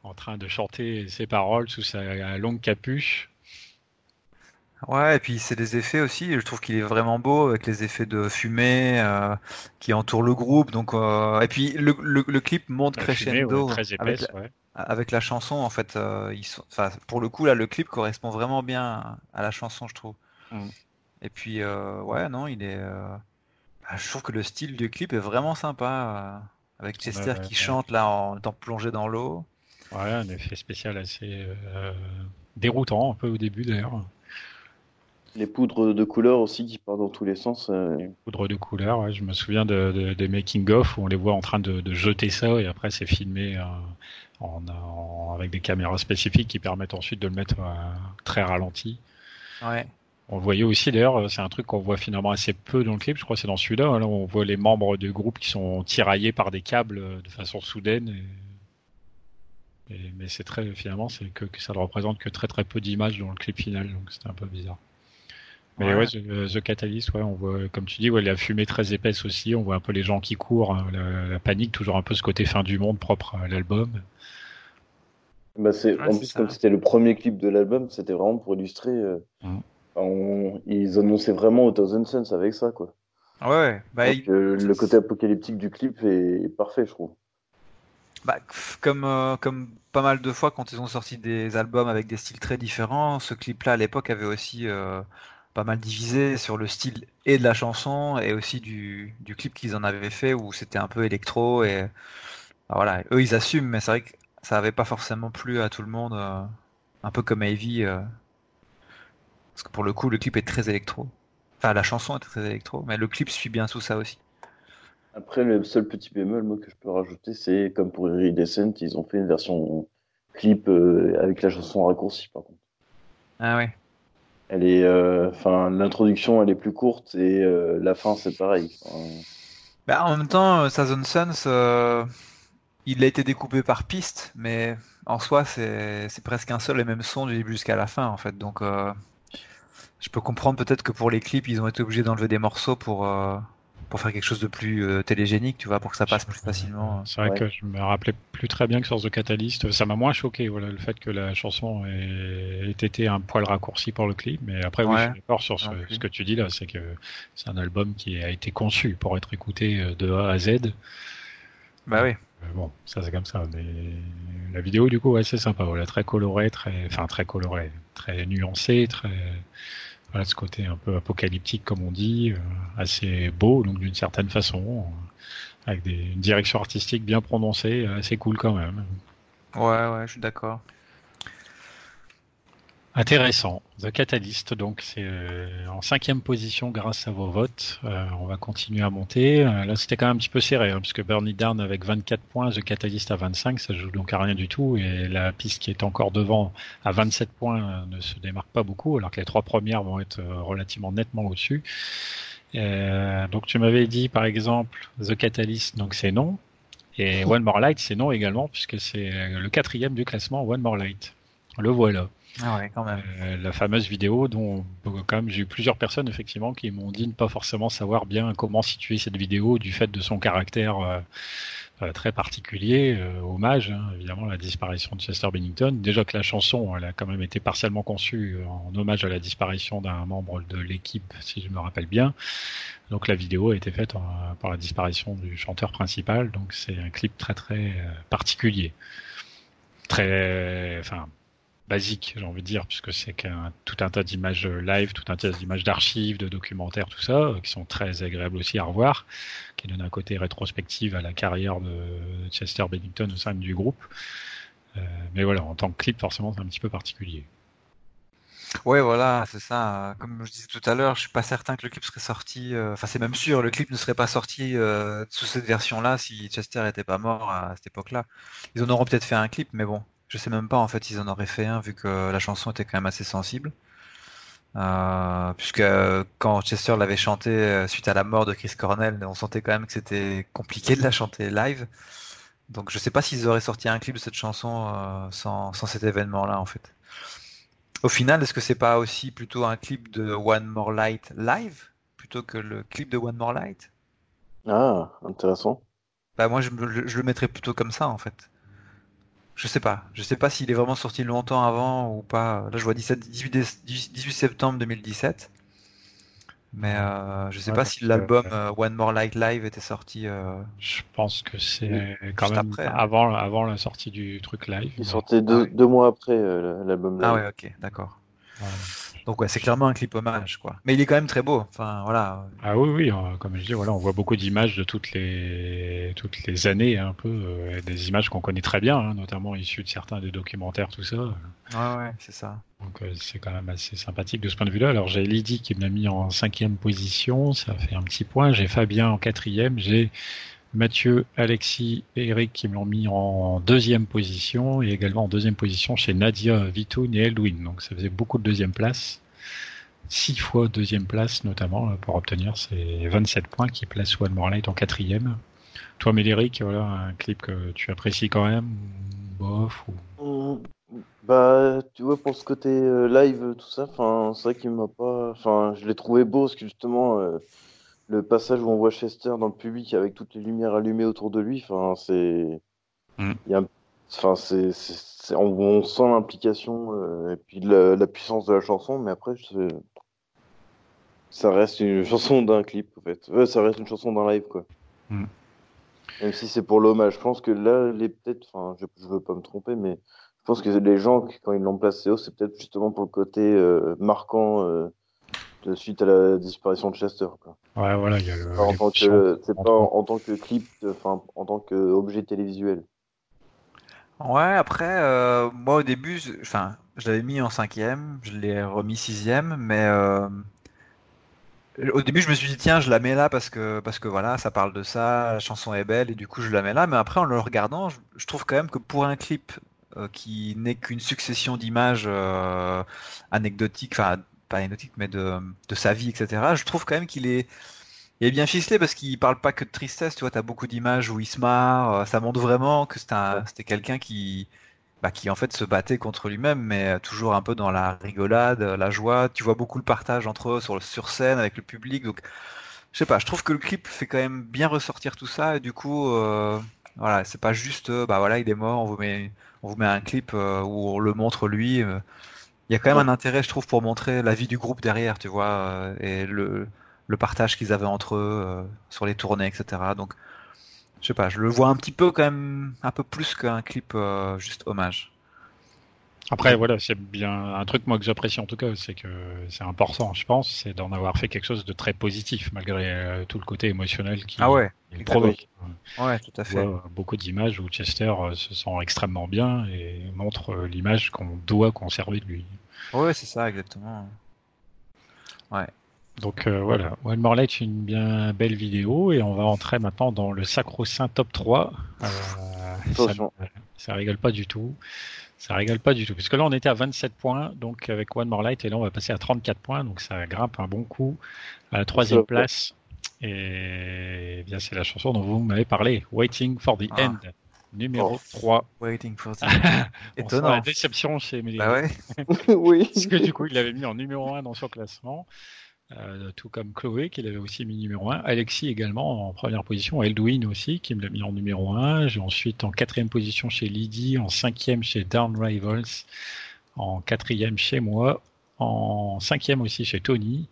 en train de chanter ses paroles sous sa longue capuche. Ouais, et puis c'est des effets aussi. Je trouve qu'il est vraiment beau avec les effets de fumée euh, qui entourent le groupe. Donc, euh, et puis le, le, le clip monte La fumée, crescendo ouais, très avec, épaisse. la, ouais. avec la chanson. En fait, euh, ils sont, enfin, pour le coup là, le clip correspond vraiment bien à la chanson, je trouve. Mm. Et puis, euh, ouais, non, il est. euh, bah, je trouve que le style du clip est vraiment sympa. euh, avec Chester ouais, qui chante là en étant plongé dans l'eau. Ouais, un effet spécial assez euh, déroutant un peu au début d'ailleurs. Les poudres de couleur aussi qui partent dans tous les sens. euh, Poudre de couleur, ouais, je me souviens de, de- des making-of où on les voit en train de, de jeter ça et après c'est filmé euh, en, en- avec des caméras spécifiques qui permettent ensuite de le mettre euh, très ralenti. Ouais. On le voyait aussi d'ailleurs, c'est un truc qu'on voit finalement assez peu dans le clip, je crois que c'est dans celui-là, hein, là, on voit les membres du groupe qui sont tiraillés par des câbles euh, de façon soudaine. et- et- mais c'est très, finalement, c'est que, que ça ne représente que très très peu d'images dans le clip final, donc c'était un peu bizarre. Mais Ouais. ouais, The, The Catalyst, ouais, on voit, comme tu dis, ouais, la fumée très épaisse aussi, on voit un peu les gens qui courent, hein, la, la panique, toujours un peu ce côté fin du monde propre à l'album. Bah c'est, Ouais, en plus, ça. comme c'était le premier clip de l'album, c'était vraiment pour illustrer. euh, on- ils annonçaient vraiment au Thousand Suns avec ça, quoi. Ouais. Bah, Donc, euh, le côté apocalyptique du clip est, est parfait, je trouve. Bah, comme, euh, comme pas mal de fois quand ils ont sorti des albums avec des styles très différents, ce clip-là à l'époque avait aussi euh, pas mal divisé sur le style et de la chanson et aussi du, du clip qu'ils en avaient fait où c'était un peu électro et bah, voilà, eux ils assument, mais c'est vrai que ça avait pas forcément plu à tout le monde, euh, un peu comme Heavy, parce que pour le coup le clip est très électro. Enfin la chanson est très électro, mais le clip suit bien sous ça aussi. Après, le seul petit bémol moi, que je peux rajouter, c'est comme pour Iridescent, ils ont fait une version clip euh, avec la chanson raccourcie, par contre. Ah ouais. Elle est, euh, enfin, l'introduction, elle est plus courte et euh, la fin, c'est pareil. Bah, en même temps, Sazon Sons, il a été découpé par piste, mais en soi, c'est presque un seul et même son du début jusqu'à la fin, en fait. Donc, je peux comprendre peut-être que pour les clips, ils ont été obligés d'enlever des morceaux pour pour faire quelque chose de plus euh, télégénique, tu vois, pour que ça passe plus facilement. C'est vrai que je me rappelais plus très bien que sur The Catalyst. Ça m'a moins choqué, voilà, le fait que la chanson ait, été un poil raccourci pour le clip. Mais après, oui, je suis d'accord sur ce, que tu dis là, c'est que c'est un album qui a été conçu pour être écouté euh, de A à Z. Bah oui. Euh, bon, ça c'est comme ça. Mais la vidéo, du coup, ouais, c'est sympa. Voilà, très coloré, très, enfin très coloré, très nuancé, très voilà, ce côté un peu apocalyptique, comme on dit, euh, assez beau, donc d'une certaine façon, euh, avec des, une direction artistique bien prononcée, assez cool quand même. Ouais, ouais, je suis d'accord. Intéressant. The Catalyst, donc c'est euh, en cinquième position grâce à vos votes. Euh, on va continuer à monter. Euh, là, c'était quand même un petit peu serré, hein, puisque Bernie Down avec 24 points, The Catalyst à 25, ça joue donc à rien du tout. Et la piste qui est encore devant à 27 points ne se démarque pas beaucoup, alors que les trois premières vont être relativement nettement au-dessus. donc tu m'avais dit par exemple The Catalyst, donc c'est non. Et One More Light, c'est non également, puisque c'est le quatrième du classement One More Light. Le voilà. Ah ouais, quand même. Euh, la fameuse vidéo dont même j'ai eu plusieurs personnes effectivement qui m'ont dit ne pas forcément savoir bien comment situer cette vidéo du fait de son caractère euh, euh, très particulier, hommage hein, évidemment à la disparition de Chester Bennington. Déjà que la chanson, elle a quand même été partiellement conçue en hommage à la disparition d'un membre de l'équipe, si je me rappelle bien. Donc la vidéo a été faite par la disparition du chanteur principal, donc c'est un clip très très particulier, très, enfin basique, j'ai envie de dire, puisque c'est qu'un tout un tas d'images live, tout un tas d'images d'archives, de documentaires, tout ça, euh, qui sont très agréables aussi à revoir, qui donnent un côté rétrospectif à la carrière de Chester Bennington au sein du groupe. Euh, mais voilà, en tant que clip, forcément, c'est un petit peu particulier. Ouais, voilà, c'est ça. Comme je disais tout à l'heure, je suis pas certain que le clip serait sorti. Euh, enfin, c'est même sûr, le clip ne serait pas sorti sous cette version-là si Chester était pas mort à cette époque-là. Ils en auront peut-être fait un clip, mais bon, je sais même pas en fait s'ils en auraient fait un vu que la chanson était quand même assez sensible. Euh, puisque quand Chester l'avait chanté euh, suite à la mort de Chris Cornell, on sentait quand même que c'était compliqué de la chanter live. Donc je sais pas s'ils auraient sorti un clip de cette chanson euh, sans, sans cet événement-là en fait. Au final, est-ce que c'est pas aussi plutôt un clip de One More Light live plutôt que le clip de One More Light? Ah, intéressant. Bah moi je, je le mettrais plutôt comme ça en fait. Je sais pas. Je sais pas s'il est vraiment sorti longtemps avant ou pas. Là, je vois 17, 18, 18 septembre 2017. Mais euh, je sais pas si l'album euh, One More Light Live était sorti. Euh... Je pense que c'est quand même après, hein. avant, avant la sortie du truc live. Il sortait deux, deux mois après euh, l'album Ah ouais, ok, d'accord. Donc ouais, c'est clairement un clip hommage, quoi. Mais il est quand même très beau. Enfin voilà. Ah oui, oui, euh, comme je dis, voilà, on voit beaucoup d'images de toutes les toutes les années, un peu, euh, des images qu'on connaît très bien, hein, notamment issues de certains des documentaires, tout ça. Ouais, ouais, c'est ça. Donc euh, c'est quand même assez sympathique de ce point de vue-là. Alors j'ai Lydie qui m'a mis en cinquième position, ça fait un petit point. J'ai Fabien en quatrième, j'ai Mathieu, Alexis et Eric qui me l'ont mis en deuxième position et également en deuxième position chez Nadia, Vitoun et Eldwin. Donc ça faisait beaucoup de deuxième place. Six fois deuxième place notamment pour obtenir ces 27 points qui placent One Light en quatrième. Toi Méléric, voilà un clip que tu apprécies quand même, bof ou... Bah, tu vois, pour ce côté euh, live, tout ça, c'est vrai qu'il m'a pas. Enfin, je l'ai trouvé beau parce que justement, euh, le passage où on voit Chester dans le public avec toutes les lumières allumées autour de lui, enfin, c'est, mm. enfin, c'est, on, sent l'implication euh, et puis la, puissance de la chanson, mais après, ça reste une chanson d'un clip, en fait. ça reste une chanson d'un live, quoi. Mm. Même si c'est pour l'hommage, je pense que là, les peut-être, enfin, je, je veux pas me tromper, mais je pense que les gens, quand ils l'ont placé haut, c'est peut-être justement pour le côté euh, marquant euh, de suite à la disparition de Chester. Quoi. Ouais, voilà, il y a le. Pas en tant que, c'est pas en, en tant que clip, enfin, en tant qu'objet télévisuel. Ouais, après, euh, moi au début, je- enfin, je l'avais mis en cinquième, je l'ai remis sixième, mais euh, au début, je me suis dit, tiens, je la mets là parce que, parce que voilà, ça parle de ça, la chanson est belle, et du coup, je la mets là. Mais après, en le regardant, je, je trouve quand même que pour un clip euh, qui n'est qu'une succession d'images euh, anecdotiques, enfin, pas anecdotiques, mais de, de sa vie, etc., je trouve quand même qu'il est, il est bien ficelé parce qu'il parle pas que de tristesse, tu vois, t'as beaucoup d'images où il se marre, euh, ça montre vraiment que c'était quelqu'un qui, bah, qui en fait se battait contre lui-même, mais euh, toujours un peu dans la rigolade, euh, la joie. Tu vois beaucoup le partage entre eux sur, le- sur scène avec le public. Donc, je sais pas, je trouve que le clip fait quand même bien ressortir tout ça. Et du coup, euh, voilà, c'est pas juste, bah voilà, il est mort, on vous met, on vous met un clip où on le montre lui. euh. Il y a quand même un intérêt, je trouve, pour montrer la vie du groupe derrière, tu vois, euh, et le, le partage qu'ils avaient entre eux euh, sur les tournées, etc. Donc, je sais pas, je le vois un petit peu quand même, un peu plus qu'un clip euh, juste hommage. Après, voilà, c'est bien un truc moi que j'apprécie en tout cas, c'est que c'est important, je pense, c'est d'en avoir fait quelque chose de très positif malgré tout le côté émotionnel qui Ah ouais, il provoque. ouais, tout à fait. voit beaucoup d'images où Chester se sent extrêmement bien et montre l'image qu'on doit conserver de lui. Ouais, c'est ça, exactement. Donc euh, voilà, One More Light, une bien belle vidéo et on va entrer maintenant dans le sacro-saint top 3. Euh, ça, rigole pas du tout. Ça rigole pas du tout. Puisque là, on était à 27 points, donc avec One More Light, et là, on va passer à 34 points, donc ça grimpe un bon coup à la troisième place. Et eh bien, c'est la chanson dont vous m'avez parlé, Waiting for the Ah. End, numéro Oh. 3. Waiting for the... On sent la Étonnant. déception chez Médéric. Bah ouais. oui. Parce que du coup, il l'avait mis en numéro 1 dans son classement. Euh, tout comme Chloé, qui l'avait aussi mis numéro 1. Alexis également en première position. Eldwin aussi, qui me l'a mis en numéro 1. J'ai ensuite en quatrième position chez Lydie, en cinquième chez Down Rivals, en quatrième chez moi, en cinquième aussi chez Tony.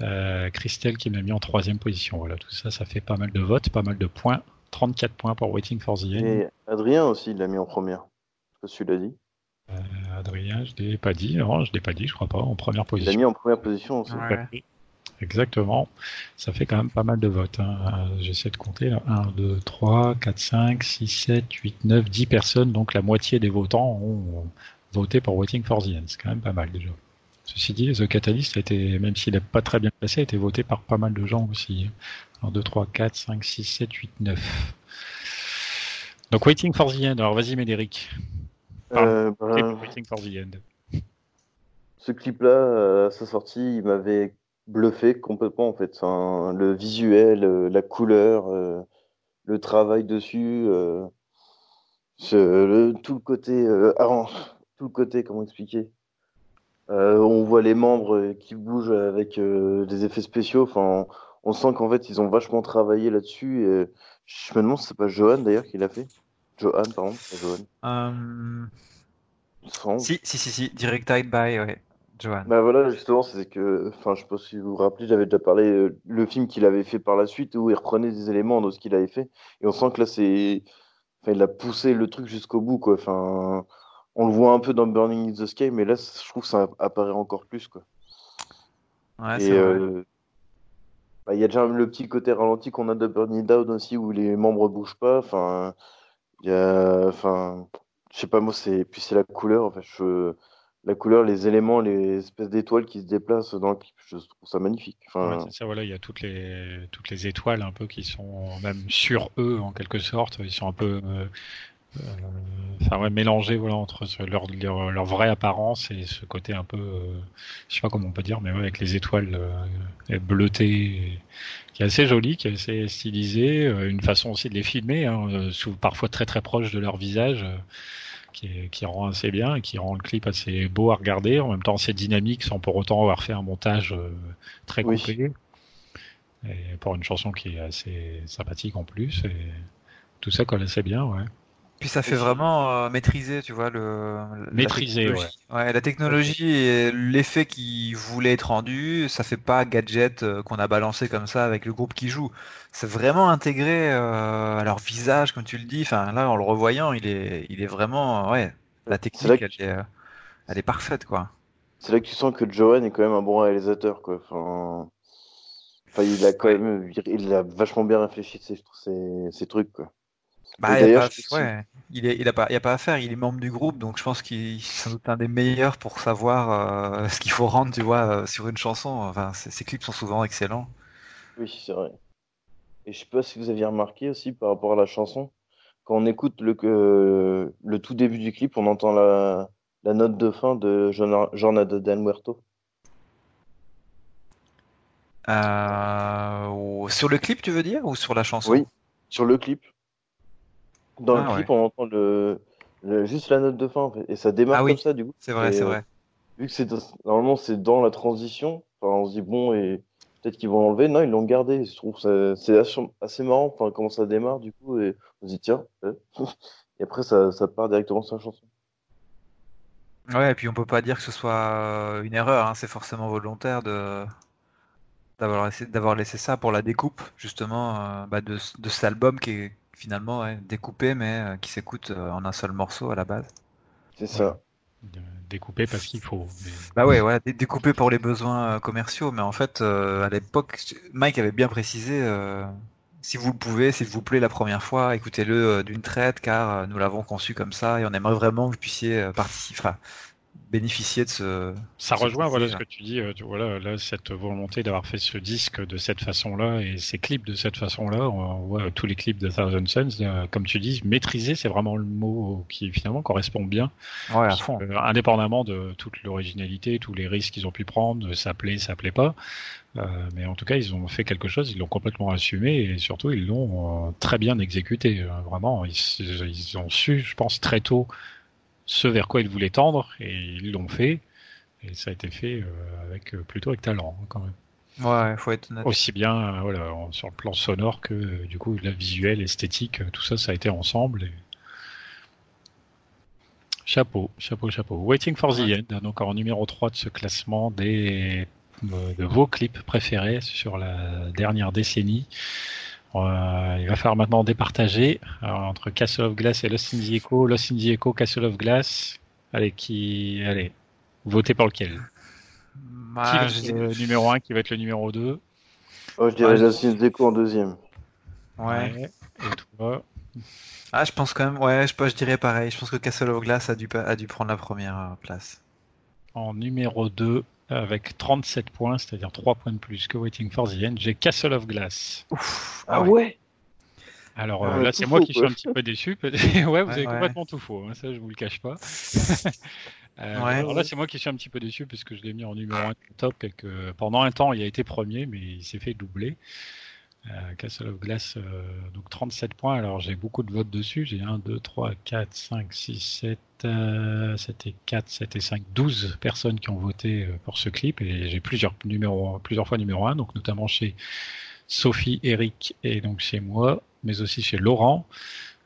Euh, Christelle qui me l'a mis en troisième position. Voilà, tout ça, ça fait pas mal de votes, pas mal de points. 34 points pour Waiting for the End. Et Adrien aussi, il l'a mis en première. Je sais pas si tu l'as dit? Euh, Adrien, je l'ai pas dit. Non, je l'ai pas dit, je crois pas, en première Il l'a position. mis en première position aussi. Ouais. Exactement. Ça fait quand même pas mal de votes. hein. J'essaie de compter. Là. 1, 2, 3, 4, 5, 6, 7, 8, 9, 10 personnes. Donc la moitié des votants ont voté pour Waiting for the End. C'est quand même pas mal déjà. Ceci dit, The Catalyst a été, même s'il n'est pas très bien classé, a été voté par pas mal de gens aussi. 1, 2, 3, 4, 5, 6, 7, 8, 9. Donc Waiting for the End. Alors vas-y Médéric. Euh, ben, Waiting for the End. ce clip-là, euh, à sa sortie, il m'avait bluffé complètement en fait. Enfin, le visuel, euh, la couleur, euh, le travail dessus, ce- le- tout le côté, arran- tout le côté, comment expliquer Euh, On voit les membres qui bougent avec euh, des effets spéciaux. Enfin, on, sent qu'en fait ils ont vachement travaillé là-dessus. Et je me demande si c'est pas Johan d'ailleurs qui l'a fait. Johan, pardon, Johan. Euh. Si, si, si, si, directed by, ouais, Johan. Bah voilà, justement, c'est que, enfin, je sais pas si vous vous rappelez, j'avais déjà parlé euh, le film qu'il avait fait par la suite où il reprenait des éléments de ce qu'il avait fait, et on sent que là, c'est, enfin, il a poussé le truc jusqu'au bout, quoi. Enfin, on le voit un peu dans Burning in the Sky, mais là, je trouve que ça apparaît encore plus, quoi. Ouais, Et euh, bah, il y a déjà le petit côté ralenti qu'on a de Burning Down aussi, où les membres bougent pas. Enfin, enfin, je sais pas moi, c'est, puis c'est la couleur. La couleur, les éléments, les espèces d'étoiles qui se déplacent dans je trouve ça magnifique. Enfin, voilà, il y a toutes les toutes les étoiles un peu qui sont même sur eux en quelque sorte. Ils sont un peu, euh, euh, enfin ouais, mélangés voilà entre leur, leur leur vraie apparence et ce côté un peu, euh, je sais pas comment on peut dire, mais ouais, avec les étoiles euh, bleutées, qui est assez joli, qui est assez stylisé, euh, une façon aussi de les filmer, hein, euh, sous, parfois très très proche de leur visage. euh, qui, est- qui rend assez bien et qui rend le clip assez beau à regarder, en même temps assez dynamique sans pour autant avoir fait un montage euh, très Oui. complet. Et pour une chanson qui est assez sympathique en plus, et tout ça colle assez bien, ouais. Puis ça fait vraiment euh, maîtriser, tu vois, le. Maîtriser, ouais. ouais. La technologie et l'effet qui voulait être rendu, ça fait pas gadget euh, qu'on a balancé comme ça avec le groupe qui joue. C'est vraiment intégré euh, à leur visage, comme tu le dis. Enfin, là, en le revoyant, il est, il est vraiment, ouais, la technique, elle, est, elle est parfaite, quoi. C'est là que tu sens que Johan est quand même un bon réalisateur, quoi. Enfin, enfin il a quand même, il a vachement bien réfléchi ses, ses, ses trucs, quoi. Bah, il n'y a, ouais, il, a, pas, il a pas à faire, il est membre du groupe, donc je pense qu'il est sans doute un des meilleurs pour savoir euh, ce qu'il faut rendre, tu vois, euh, sur une chanson. Enfin, ses clips sont souvent excellents. Oui, c'est vrai. Et je sais pas si vous aviez remarqué aussi par rapport à la chanson, quand on écoute le, euh, le tout début du clip, on entend la, la note de fin de Jornada del Muerto. sur le clip, tu veux dire, ou sur la chanson? Oui, sur le clip. Dans le ah, clip, on entend le, juste la note de fin, et ça démarre ah comme ça, du coup. C'est vrai, c'est vrai. Vu que c'est normalement c'est dans la transition, on se dit bon et peut-être qu'ils vont l'enlever. Non, ils l'ont gardé. Je trouve c'est assez, marrant. Enfin, comment ça démarre du coup et on se dit tiens. et après ça, ça part directement sur la chanson. Ouais, et puis on peut pas dire que ce soit une erreur. Hein. C'est forcément volontaire de d'avoir laissé, laissé ça pour la découpe justement euh, bah, de, de cet album qui est finalement découpé, mais euh, qui s'écoute euh, en un seul morceau à la base. C'est ça. Découpé parce qu'il faut. Bah ouais, voilà, découpé pour les besoins euh, commerciaux, mais en fait, à l'époque, Mike avait bien précisé si vous le pouvez, s'il vous plaît, la première fois, écoutez-le d'une traite, car nous l'avons conçu comme ça, et on aimerait vraiment que vous puissiez participer, bénéficier de ce. Ça rejoint voilà ce que tu dis. Euh, voilà là cette volonté d'avoir fait ce disque de cette façon-là et ces clips de cette façon-là. On voit tous les clips de Thousand Suns, euh, comme tu dis, maîtriser, c'est vraiment le mot qui finalement correspond bien. Ouais, à fond. Euh, indépendamment de toute l'originalité, tous les risques qu'ils ont pu prendre, ça plaît, ça plaît pas. mais en tout cas, ils ont fait quelque chose, ils l'ont complètement assumé et surtout ils l'ont très bien exécuté. vraiment, ils, ils, ont su, je pense, très tôt ce vers quoi ils voulaient tendre et ils l'ont fait. Et ça a été fait euh, avec euh, plutôt avec talent hein, quand même. Ouais, faut être honnête. Aussi bien euh, voilà, sur le plan sonore que du coup la visuelle, esthétique, tout ça, ça a été ensemble. Et... Chapeau, chapeau, chapeau. Waiting for the End, donc en numéro 3 de ce classement des de vos clips préférés sur la dernière décennie. Euh, il va falloir maintenant départager entre Castle of Glass et Lost in the Echo. Lost in the Echo, Castle of Glass. Allez, qui, allez, votez pour lequel? Bah, Qui va le numéro 1, qui va être le numéro 2 oh, Je dirais Lost in the Echo en deuxième. Ouais. Et toi? Ah, je pense quand même, ouais, je, je dirais pareil. Je pense que Castle of Glass a dû, a dû prendre la première place. En numéro 2, avec 37 points, c'est-à-dire 3 points de plus que Waiting for the End, j'ai Castle of Glass. ah ouais alors euh, là, c'est moi qui suis un petit peu déçu. ouais, vous avez complètement tout faux, hein, ça je vous le cache pas. euh, alors là, c'est moi qui suis un petit peu déçu parce que je l'ai mis en numéro 1 top et que pendant un temps, il a été premier, mais il s'est fait doubler. Euh, Castle of Glass, euh, donc 37 points. Alors j'ai beaucoup de votes dessus. J'ai 1, 2, 3, 4, 5, 6, 7, euh, 7 et 4, 7 et 5, 12 personnes qui ont voté euh, pour ce clip. Et j'ai plusieurs, plusieurs fois numéro 1, donc notamment chez Sophie, Eric et donc chez moi, mais aussi chez Laurent.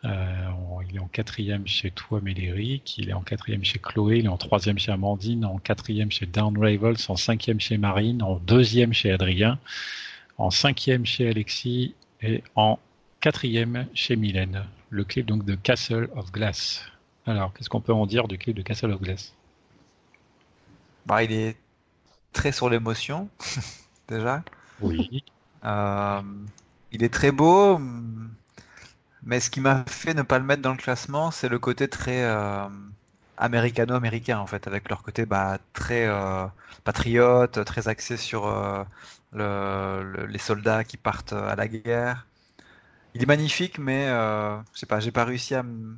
Euh, il est en quatrième chez toi, Médéric. Il est en quatrième chez Chloé. Il est en troisième chez Amandine. En quatrième chez Down Ravels. En cinquième chez Marine. En deuxième chez Adrien en cinquième chez Alexis et en quatrième chez Mylène. Le clip donc de Castle of Glass. Alors, qu'est-ce qu'on peut en dire du clip de Castle of Glass? Bah, Il est très sur l'émotion, déjà. Oui. Euh, il est très beau, mais ce qui m'a fait ne pas le mettre dans le classement, c'est le côté très euh, américano-américain, en fait, avec leur côté bah, très euh, patriote, très axé sur le, les soldats qui partent à la guerre. Il est magnifique, mais euh, je sais pas, j'ai pas réussi à, me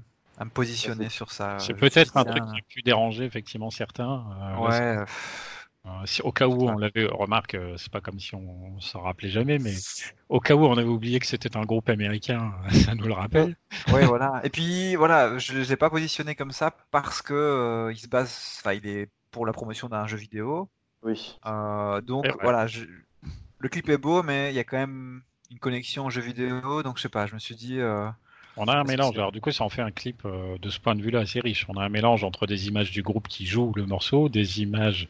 positionner sur ça. C'est peut-être un truc qui a pu déranger effectivement certains. Euh, ouais. Euh, si, au cas où on l'avait, remarque, euh, c'est pas comme si on, s'en rappelait jamais, mais au cas où on avait oublié que c'était un groupe américain, ça nous le rappelle. Oui, voilà. Et puis voilà, je ne l'ai pas positionné comme ça parce que il se base, enfin, il est pour la promotion d'un jeu vidéo. Oui. donc voilà, je, le clip est beau, mais il y a quand même une connexion au jeu vidéo, donc je sais pas, je me suis dit, euh, On a un mélange. Alors du coup, ça en fait un clip euh, de ce point de vue-là assez riche. On a un mélange entre des images du groupe qui joue le morceau, des images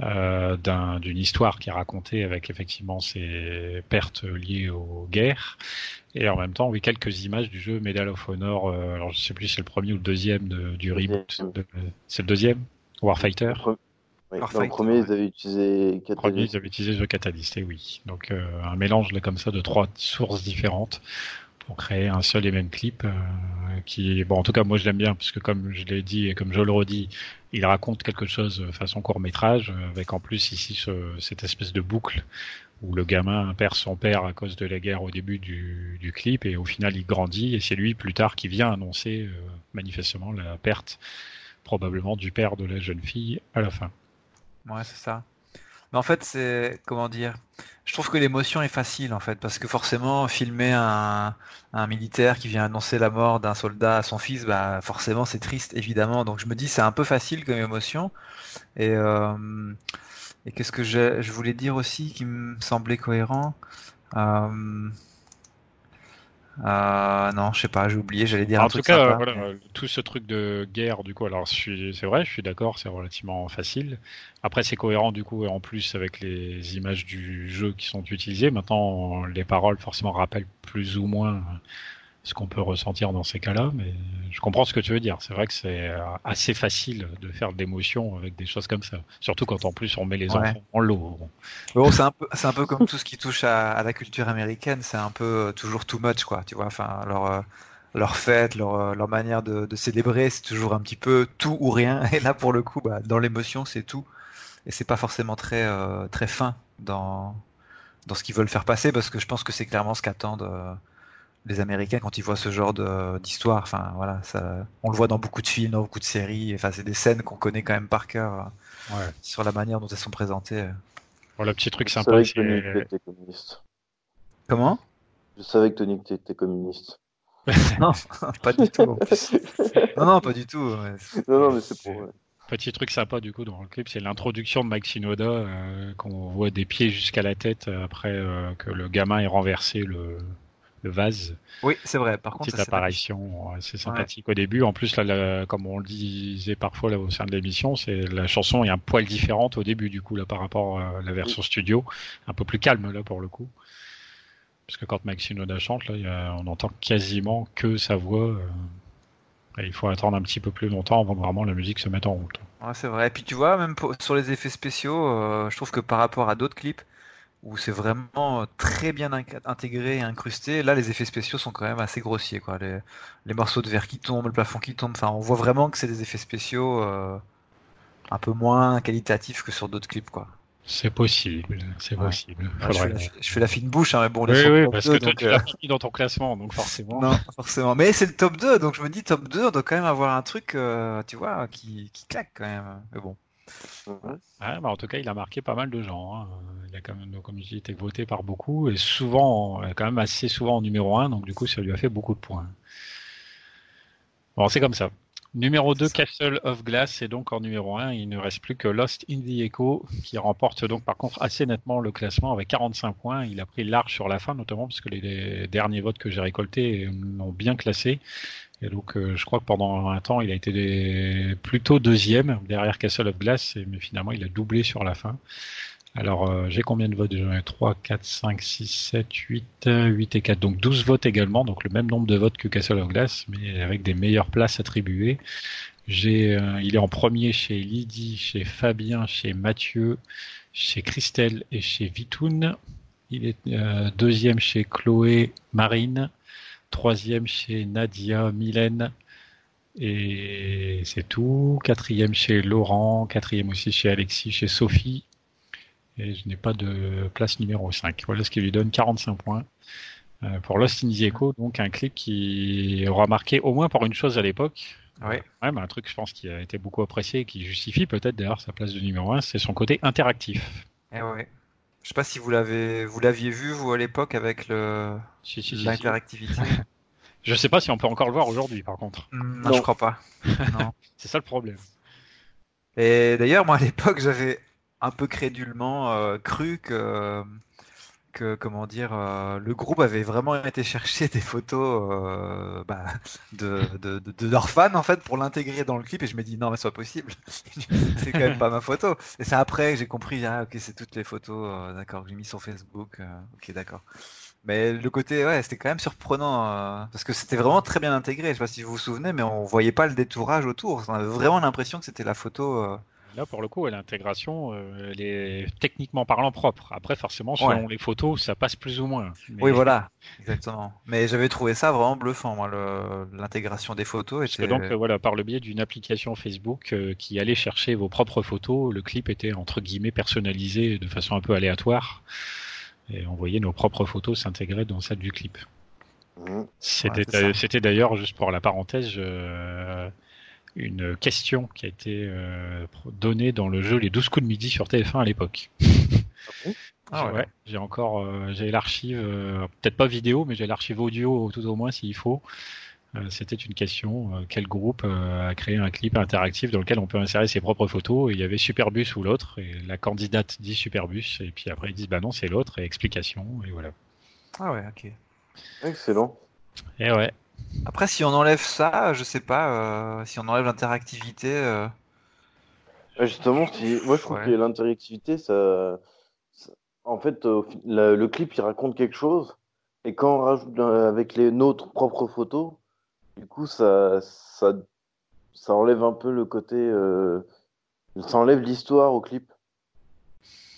euh, d'une histoire qui est racontée avec effectivement ces pertes liées aux guerres, et en même temps, oui, quelques images du jeu Medal of Honor. Euh, alors je sais plus si c'est le premier ou le deuxième de, du reboot. c'est le deuxième, Warfighter? Oui, le premier, ils avaient utilisé Catalyst. ils avaient utilisé The Catalyst, et oui. Donc euh, un mélange là comme ça de trois sources différentes pour créer un seul et même clip euh, qui, bon, en tout cas, moi je l'aime bien parce que comme je l'ai dit et comme je le redis, il raconte quelque chose façon court métrage avec en plus ici ce, cette espèce de boucle où le gamin perd son père à cause de la guerre au début du, du clip et au final il grandit et c'est lui plus tard qui vient annoncer euh, manifestement la perte probablement du père de la jeune fille à la fin. Ouais, c'est ça. Mais en fait, c'est comment dire Je trouve que l'émotion est facile en fait parce que forcément filmer un, militaire qui vient annoncer la mort d'un soldat à son fils, bah forcément c'est triste évidemment. Donc je me dis c'est un peu facile comme émotion et euh, qu'est-ce que je, je, voulais dire aussi qui me semblait cohérent euh... Euh, non, je sais pas, j'ai oublié, j'allais dire en un tout cas, voilà, tout ce truc de guerre, du coup, alors c'est vrai, je suis d'accord, c'est relativement facile. Après, c'est cohérent du coup, et en plus avec les images du jeu qui sont utilisées. Maintenant, les paroles forcément rappellent plus ou moins ce qu'on peut ressentir dans ces cas-là, mais je comprends ce que tu veux dire. C'est vrai que c'est euh, assez facile de faire de l'émotion avec des choses comme ça, surtout quand en plus on met les enfants en l'eau. Bon, c'est un peu, c'est un peu comme tout ce qui touche à, la culture américaine, c'est un peu euh, toujours too much, quoi. Tu vois, enfin leur euh, leur fête, leur, leur manière de, de célébrer, c'est toujours un petit peu tout ou rien. Et là, pour le coup, bah, dans l'émotion, c'est tout, et c'est pas forcément très très fin dans dans ce qu'ils veulent faire passer, parce que je pense que c'est clairement ce qu'attendent les Américains quand ils voient ce genre d'histoire. Enfin, voilà, ça, on le voit dans beaucoup de films, dans beaucoup de séries. Enfin, c'est des scènes qu'on connaît quand même par cœur euh, sur la manière dont elles sont présentées. Bon, le petit truc sympa, c'est que communiste. Comment? Je savais que Tony était communiste. non, pas du tout. Non, non, pas du tout. Non, non, mais c'est pour. Petit truc sympa du coup dans le clip, c'est l'introduction de Mike Shinoda, euh, qu'on voit des pieds jusqu'à la tête après euh, que le gamin ait renversé le, le vase. Oui, c'est vrai. Par contre, cette apparition, c'est sympathique au début. En plus, là, comme on le disait parfois là, au sein de l'émission, c'est la chanson est un poil différente au début, du coup, là, par rapport à la version studio, un peu plus calme là pour le coup. Parce que quand Max Shinoda chante, là, on entend quasiment que sa voix. Euh, et il faut attendre un petit peu plus longtemps avant que vraiment la musique se mette en route. Ouais, c'est vrai. Et puis tu vois, même sur les effets spéciaux, euh, je trouve que par rapport à d'autres clips, où c'est vraiment très bien intégré et incrusté. Là, les effets spéciaux sont quand même assez grossiers, quoi. Les, les morceaux de verre qui tombent, le plafond qui tombe. Enfin, on voit vraiment que c'est des effets spéciaux euh, un peu moins qualitatifs que sur d'autres clips, quoi. C'est possible, c'est possible. je, fais la, fine bouche, hein, mais bon, les oui, oui, parce que toi, tu l'as euh, dans ton classement, donc forcément. Non, forcément. Mais c'est le top 2, donc je me dis top 2, on doit quand même avoir un truc, euh, tu vois, qui, qui claque quand même. Mais bon. Bah en tout cas, il a marqué pas mal de gens. Hein. Il a quand même, comme je dis, été voté par beaucoup et souvent, quand même assez souvent en numéro 1, donc du coup, ça lui a fait beaucoup de points. Bon, c'est comme ça. Numéro 2, Castle of Glass, c'est donc en numéro 1. Il ne reste plus que Lost in the Echo, qui remporte donc par contre assez nettement le classement avec 45 points. Il a pris large sur la fin, notamment parce que les derniers votes que j'ai récoltés l'ont bien classé. Et donc, euh, je crois que pendant un temps, il a été plutôt deuxième derrière Castle of Glass, mais finalement, il a doublé sur la fin. Alors, euh, j'ai combien de votes? J'en ai 3, 4, 5, 6, 7, 8, 8 et 4. Donc 12 votes également, donc le même nombre de votes que Castle of Glass, mais avec des meilleures places attribuées. Euh, il est en premier chez Lydie, chez Fabien, chez Mathieu, chez Christelle et chez Vitoun. Il est deuxième chez Chloé, Marine, Troisième chez Nadia Mylène. Et c'est tout. Quatrième chez Laurent. Quatrième aussi chez Alexis, chez Sophie. Et je n'ai pas de place numéro 5. Voilà ce qui lui donne 45 points. Euh, pour Lost in the donc un clip qui aura marqué au moins pour une chose à l'époque. Oui. Ouais, un truc, je pense, qui a été beaucoup apprécié et qui justifie peut-être d'ailleurs sa place de numéro 1, c'est son côté interactif. Eh ouais. Je sais pas si vous l'avez, vous l'aviez vu vous à l'époque avec le l'interactivité. je sais pas si on peut encore le voir aujourd'hui, par contre. Mm, non, je crois pas. c'est ça le problème. Et d'ailleurs, moi à l'époque, j'avais un peu crédulement euh, cru que que comment dire, euh, le groupe avait vraiment été chercher des photos euh, bah, de, de, de, en fait pour l'intégrer dans le clip et je me dis non mais c'est pas possible, c'est quand même pas ma photo. Et c'est après que j'ai compris ah ok c'est toutes les photos euh, d'accord que j'ai mis sur Facebook, ok d'accord. Mais le côté ouais c'était quand même surprenant parce que c'était vraiment très bien intégré. Je sais pas si vous vous souvenez mais on voyait pas le détourage autour. On avait vraiment l'impression que c'était la photo Là, pour le coup, l'intégration, euh, elle est techniquement parlant propre. Après, forcément, selon les photos, ça passe plus ou moins. Oui, voilà, exactement. Mais j'avais trouvé ça vraiment bluffant, moi, l'intégration des photos. Était... donc, euh, voilà, par le biais d'une application Facebook euh, qui allait chercher vos propres photos, le clip était entre guillemets personnalisé de façon un peu aléatoire, et on voyait nos propres photos s'intégrer dans celle du clip. Mmh. C'était d'ailleurs, juste pour la parenthèse, une question qui a été euh, donnée dans le jeu Les 12 coups de midi sur TF1 à l'époque. Ah ouais. j'ai encore euh, j'ai l'archive, euh, peut-être pas vidéo, mais j'ai l'archive audio tout au moins s'il faut. C'était une question quel groupe a créé un clip interactif dans lequel on peut insérer ses propres photos et il y avait Superbus ou l'autre et la candidate dit Superbus et puis après ils disent bah non c'est l'autre et explication et voilà. Ah ouais ok. Excellent. Et ouais. Après, si on enlève ça, je sais pas, euh, si on enlève l'interactivité. Euh, justement, moi je trouve que l'interactivité, ça... en fait, le clip il raconte quelque chose, et quand on rajoute avec les nôtres propres photos, du coup, ça, ça, ça enlève un peu le côté, euh, ça enlève l'histoire au clip.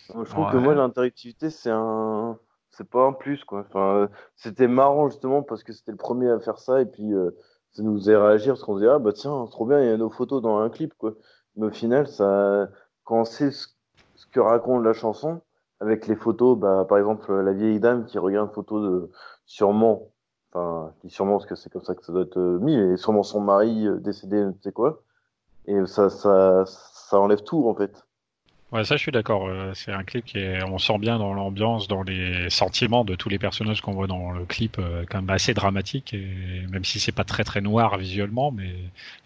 Je trouve que moi, l'interactivité, c'est un, c'est pas un plus quoi. Enfin, c'était marrant justement parce que c'était le premier à faire ça et puis euh, ça nous faisait réagir parce qu'on se disait ah bah tiens trop bien il y a nos photos dans un clip quoi. Mais au final ça quand on sait ce, que raconte la chanson avec les photos bah par exemple la vieille dame qui regarde une photo de sûrement enfin qui sûrement parce que c'est comme ça que ça doit être euh, mis mais sûrement son mari euh, décédé tu sais quoi et ça ça ça enlève tout en fait. Ouais, ça je suis d'accord. Euh, c'est un clip qui est, on sent bien dans l'ambiance, dans les sentiments de tous les personnages qu'on voit dans le clip, euh, quand même assez dramatique. Et même si c'est pas très très noir visuellement, mais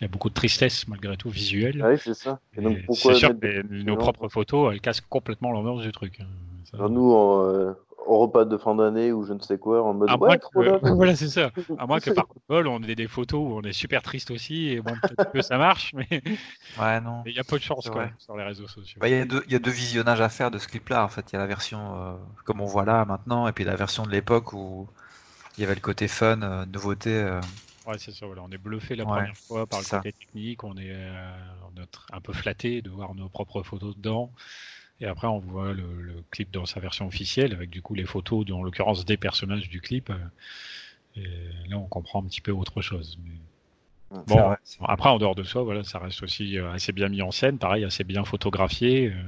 il y a beaucoup de tristesse malgré tout visuelle. Ah oui, c'est ça. Et donc pourquoi sûr que nos propres photos, elles cassent complètement l'ambiance du truc. Hein. nous, euh, au repas de fin d'année ou je ne sais quoi en mode à ouais, que, voilà c'est ça. À moins que par bol on ait des photos où on est super triste aussi et bon peut-être que ça marche mais ouais non. il y a peu de chance quoi, sur les réseaux sociaux. Bah, il y, a deux, y a deux visionnages à faire de ce clip là en fait. Il y a la version euh, comme on voit là maintenant et puis la version de l'époque où il y avait le côté fun euh, nouveauté euh. Ouais, c'est ça, voilà. on est bluffé la première fois par le côté technique, on est, on est un peu flatté de voir nos propres photos dedans. Et après, on voit le, clip dans sa version officielle, avec du coup les photos, en l'occurrence des personnages du clip. Euh, et là, on comprend un petit peu autre chose. Bon, après, en dehors de ça, voilà, ça reste aussi euh, assez bien mis en scène, pareil, assez bien photographié, euh,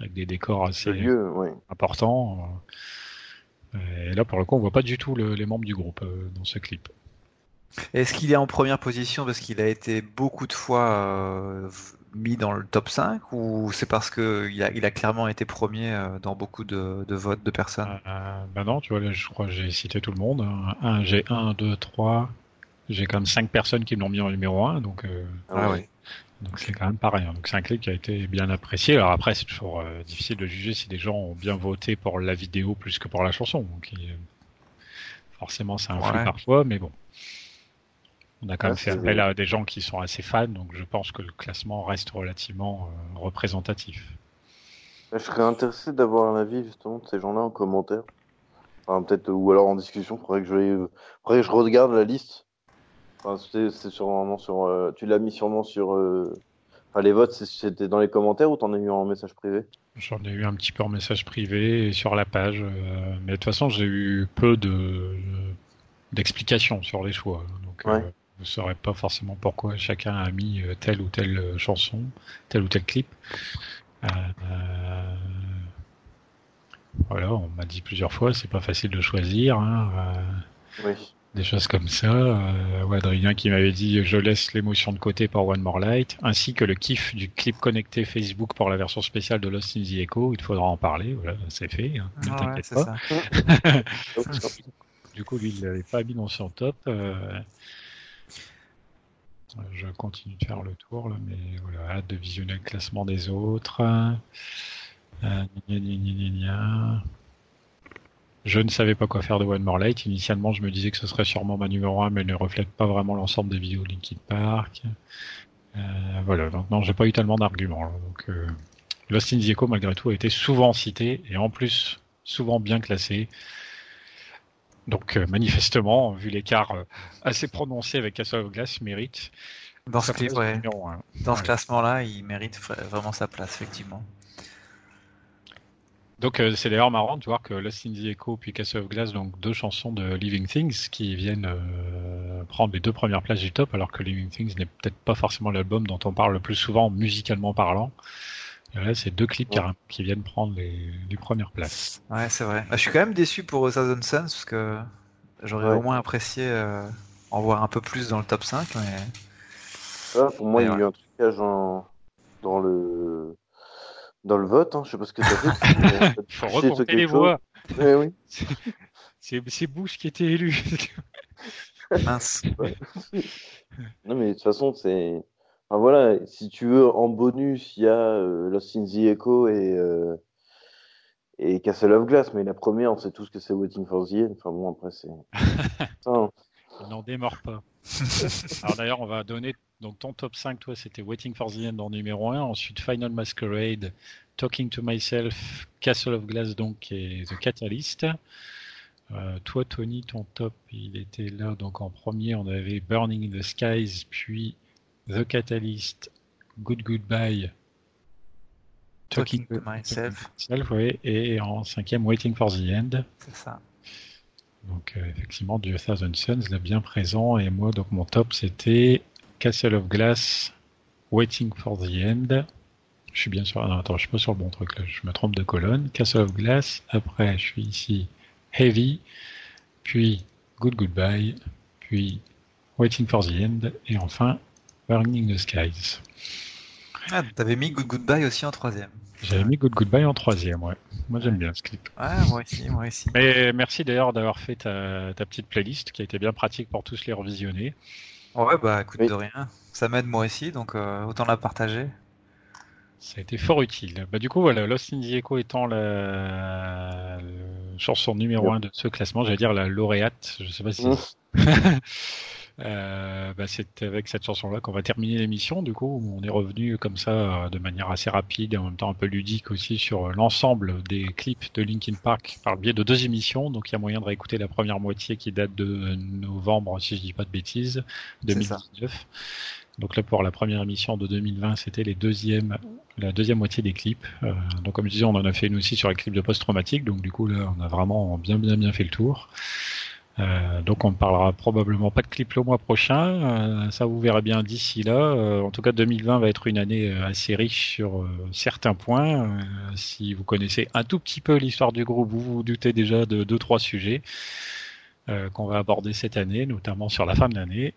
avec des décors assez importants. Et là, pour le coup, on voit pas du tout les membres du groupe dans ce clip. Est-ce qu'il est en première position? Parce qu'il a été beaucoup de fois mis dans le top 5 ou c'est parce qu'il a, il a clairement été premier euh, dans beaucoup de, votes de personnes? Euh, Bah non, tu vois, là, je crois que j'ai cité tout le monde. Un, j'ai 1, 2, 3, j'ai quand même 5 personnes qui l'ont mis en numéro 1, donc, euh, ah, donc c'est quand même rien. Donc c'est un clip qui a été bien apprécié. Alors après, c'est toujours difficile de juger si des gens ont bien voté pour la vidéo plus que pour la chanson. Donc forcément, c'est un flou parfois, mais bon. On a quand même fait appel à des gens qui sont assez fans, donc je pense que le classement reste relativement euh, représentatif. Je serais intéressé d'avoir un avis justement de ces gens-là en commentaire. Enfin, peut-être, ou alors en discussion, il faudrait que je, faudrait que je regarde la liste. Enfin, c'est sûrement sur. Euh, tu l'as mis sûrement sur. Euh, enfin, les votes, c'était dans les commentaires ou t'en as eu en message privé? J'en ai eu un petit peu en message privé et sur la page. mais de toute façon, j'ai eu peu de d'explications sur les choix. Donc, ne saurais pas forcément pourquoi chacun a mis euh, telle ou telle euh, chanson, tel ou tel clip. Euh, voilà, on m'a dit plusieurs fois, c'est pas facile de choisir. Hein, Des choses comme ça. Euh, Adrien qui m'avait dit je laisse l'émotion de côté pour One More Light, ainsi que le kiff du clip connecté Facebook pour la version spéciale de Lost in the Echo. Il faudra en parler. Voilà, c'est fait. Hein, ne t'inquiète pas. du coup, lui, il l'avait pas mis dans son top. Je continue de faire le tour, là, mais voilà, hâte de visionner le classement des autres. Euh, Je ne savais pas quoi faire de One More Light. Initialement, je me disais que ce serait sûrement ma numéro 1, mais elle ne reflète pas vraiment l'ensemble des vidéos Linkin Park. Euh, voilà, maintenant, j'ai pas eu tellement d'arguments. Donc, euh, Lost in the Echo, malgré tout, a été souvent cité et en plus souvent bien classé. Donc, euh, manifestement, vu l'écart euh, assez prononcé avec Castle of Glass, mérite. Dans ce, ouais. numéro. Dans classement-là, il mérite vra- vraiment sa place, effectivement. Donc euh, c'est d'ailleurs marrant de voir que Lost in the Echo puis Castle of Glass, donc deux chansons de Living Things qui viennent euh, prendre les deux premières places du top, alors que Living Things n'est peut-être pas forcément l'album dont on parle le plus souvent musicalement parlant. Et là, c'est deux clips Ouais. qui viennent prendre les, les premières places. Ouais, c'est vrai. Bah, je suis quand même déçu pour A Thousand Suns parce que j'aurais Ouais. au moins apprécié euh, en voir un peu plus dans le top 5. Mais... Ah, pour moi, il y a eu un trucage en... dans le dans le vote. Hein. Je sais pas ce que t'as fait. Il Il faut recompter les voix. Ouais, oui. C'est c'est Bush qui était élu. Mince. Non, mais de toute façon, c'est. Enfin, voilà, si tu veux, en bonus, il y a euh, Lost in the Echo et, euh, et Castle of Glass, mais la première, on sait tous que c'est Waiting for the End. Enfin bon, après, c'est. Hein. N'en démord pas. Alors d'ailleurs, on va donner donc ton top 5, toi c'était Waiting for the End en numéro 1, ensuite Final Masquerade, Talking to Myself, Castle of Glass donc et The Catalyst. Euh, toi Tony, ton top, il était là donc en premier, on avait Burning in the Skies, puis The Catalyst, Good Goodbye, Talking to myself. Myself, ouais, et en cinquième Waiting for the End. C'est ça. Donc euh, effectivement, A Thousand Suns là bien présent et moi donc mon top c'était Castle of Glass, Waiting for the End. Je suis bien sûr. Non, attends, je suis pas sur le bon truc là. Je me trompe de colonne. Castle of Glass. Après, je suis ici Heavy, puis Good Goodbye, puis Waiting for the End et enfin Burning the Skies. Ah, t'avais mis Good Goodbye aussi en troisième. J'avais mis Good Goodbye en troisième, ouais. Moi j'aime bien ce clip. Ouais, moi aussi, moi aussi. Mais merci d'ailleurs d'avoir fait ta, ta petite playlist qui a été bien pratique pour tous les revisionner. Ouais, bah écoute, Oui. de rien. Ça m'aide moi aussi, donc euh, autant la partager. Ça a été fort utile. Bah, du coup, voilà, Lost in the Echo étant la, la chanson numéro un de ce classement, j'allais dire la lauréate, je sais pas si. Mmh. Euh, bah, c'est avec cette chanson-là qu'on va terminer l'émission. Du coup, où on est revenu comme ça euh, de manière assez rapide et en même temps un peu ludique aussi sur l'ensemble des clips de Linkin Park par le biais de deux émissions. Donc, il y a moyen de réécouter la première moitié qui date de novembre, si je dis pas de bêtises, C'est ça. 2019. Donc là, pour la première émission de 2020, c'était les deuxièmes, la deuxième moitié des clips. Euh, donc comme je disais, on en a fait une aussi sur les clips de post-traumatique. Donc du coup, là, on a vraiment bien, bien, bien fait le tour. Euh, donc on ne parlera probablement pas de clips le mois prochain. Euh, ça vous verrez bien d'ici là. Euh, en tout cas, 2020 va être une année assez riche sur certains points. Si vous connaissez un tout petit peu l'histoire du groupe, vous vous doutez déjà de deux trois sujets qu'on va aborder cette année, notamment sur la fin de l'année.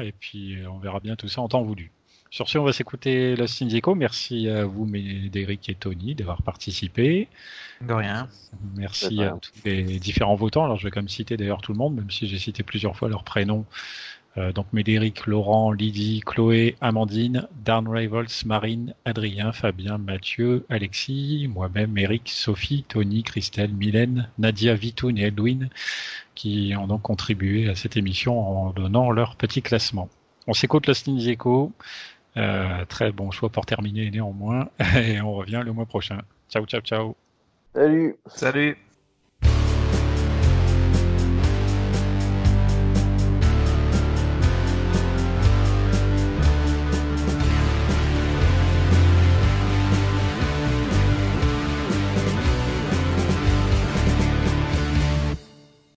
Et puis on verra bien tout ça en temps voulu. Sur ce, on va s'écouter Lost in the Echo. Merci à vous, Médéric et Tony, d'avoir participé. De rien. Merci à tous les différents votants. Alors, je vais quand même citer d'ailleurs tout le monde, même si j'ai cité plusieurs fois leurs prénoms. Euh, donc, Médéric, Laurent, Lydie, Chloé, Amandine, Darn Rivals, Marine, Adrien, Fabien, Mathieu, Alexis, moi-même, Eric, Sophie, Tony, Christelle, Mylène, Nadia, Vitoun et Edwin, qui ont donc contribué à cette émission en donnant leur petit classement. On s'écoute Lost in the Echo. Euh, très bon choix pour terminer néanmoins. Et on revient le mois prochain. Ciao, ciao, ciao. Salut! Salut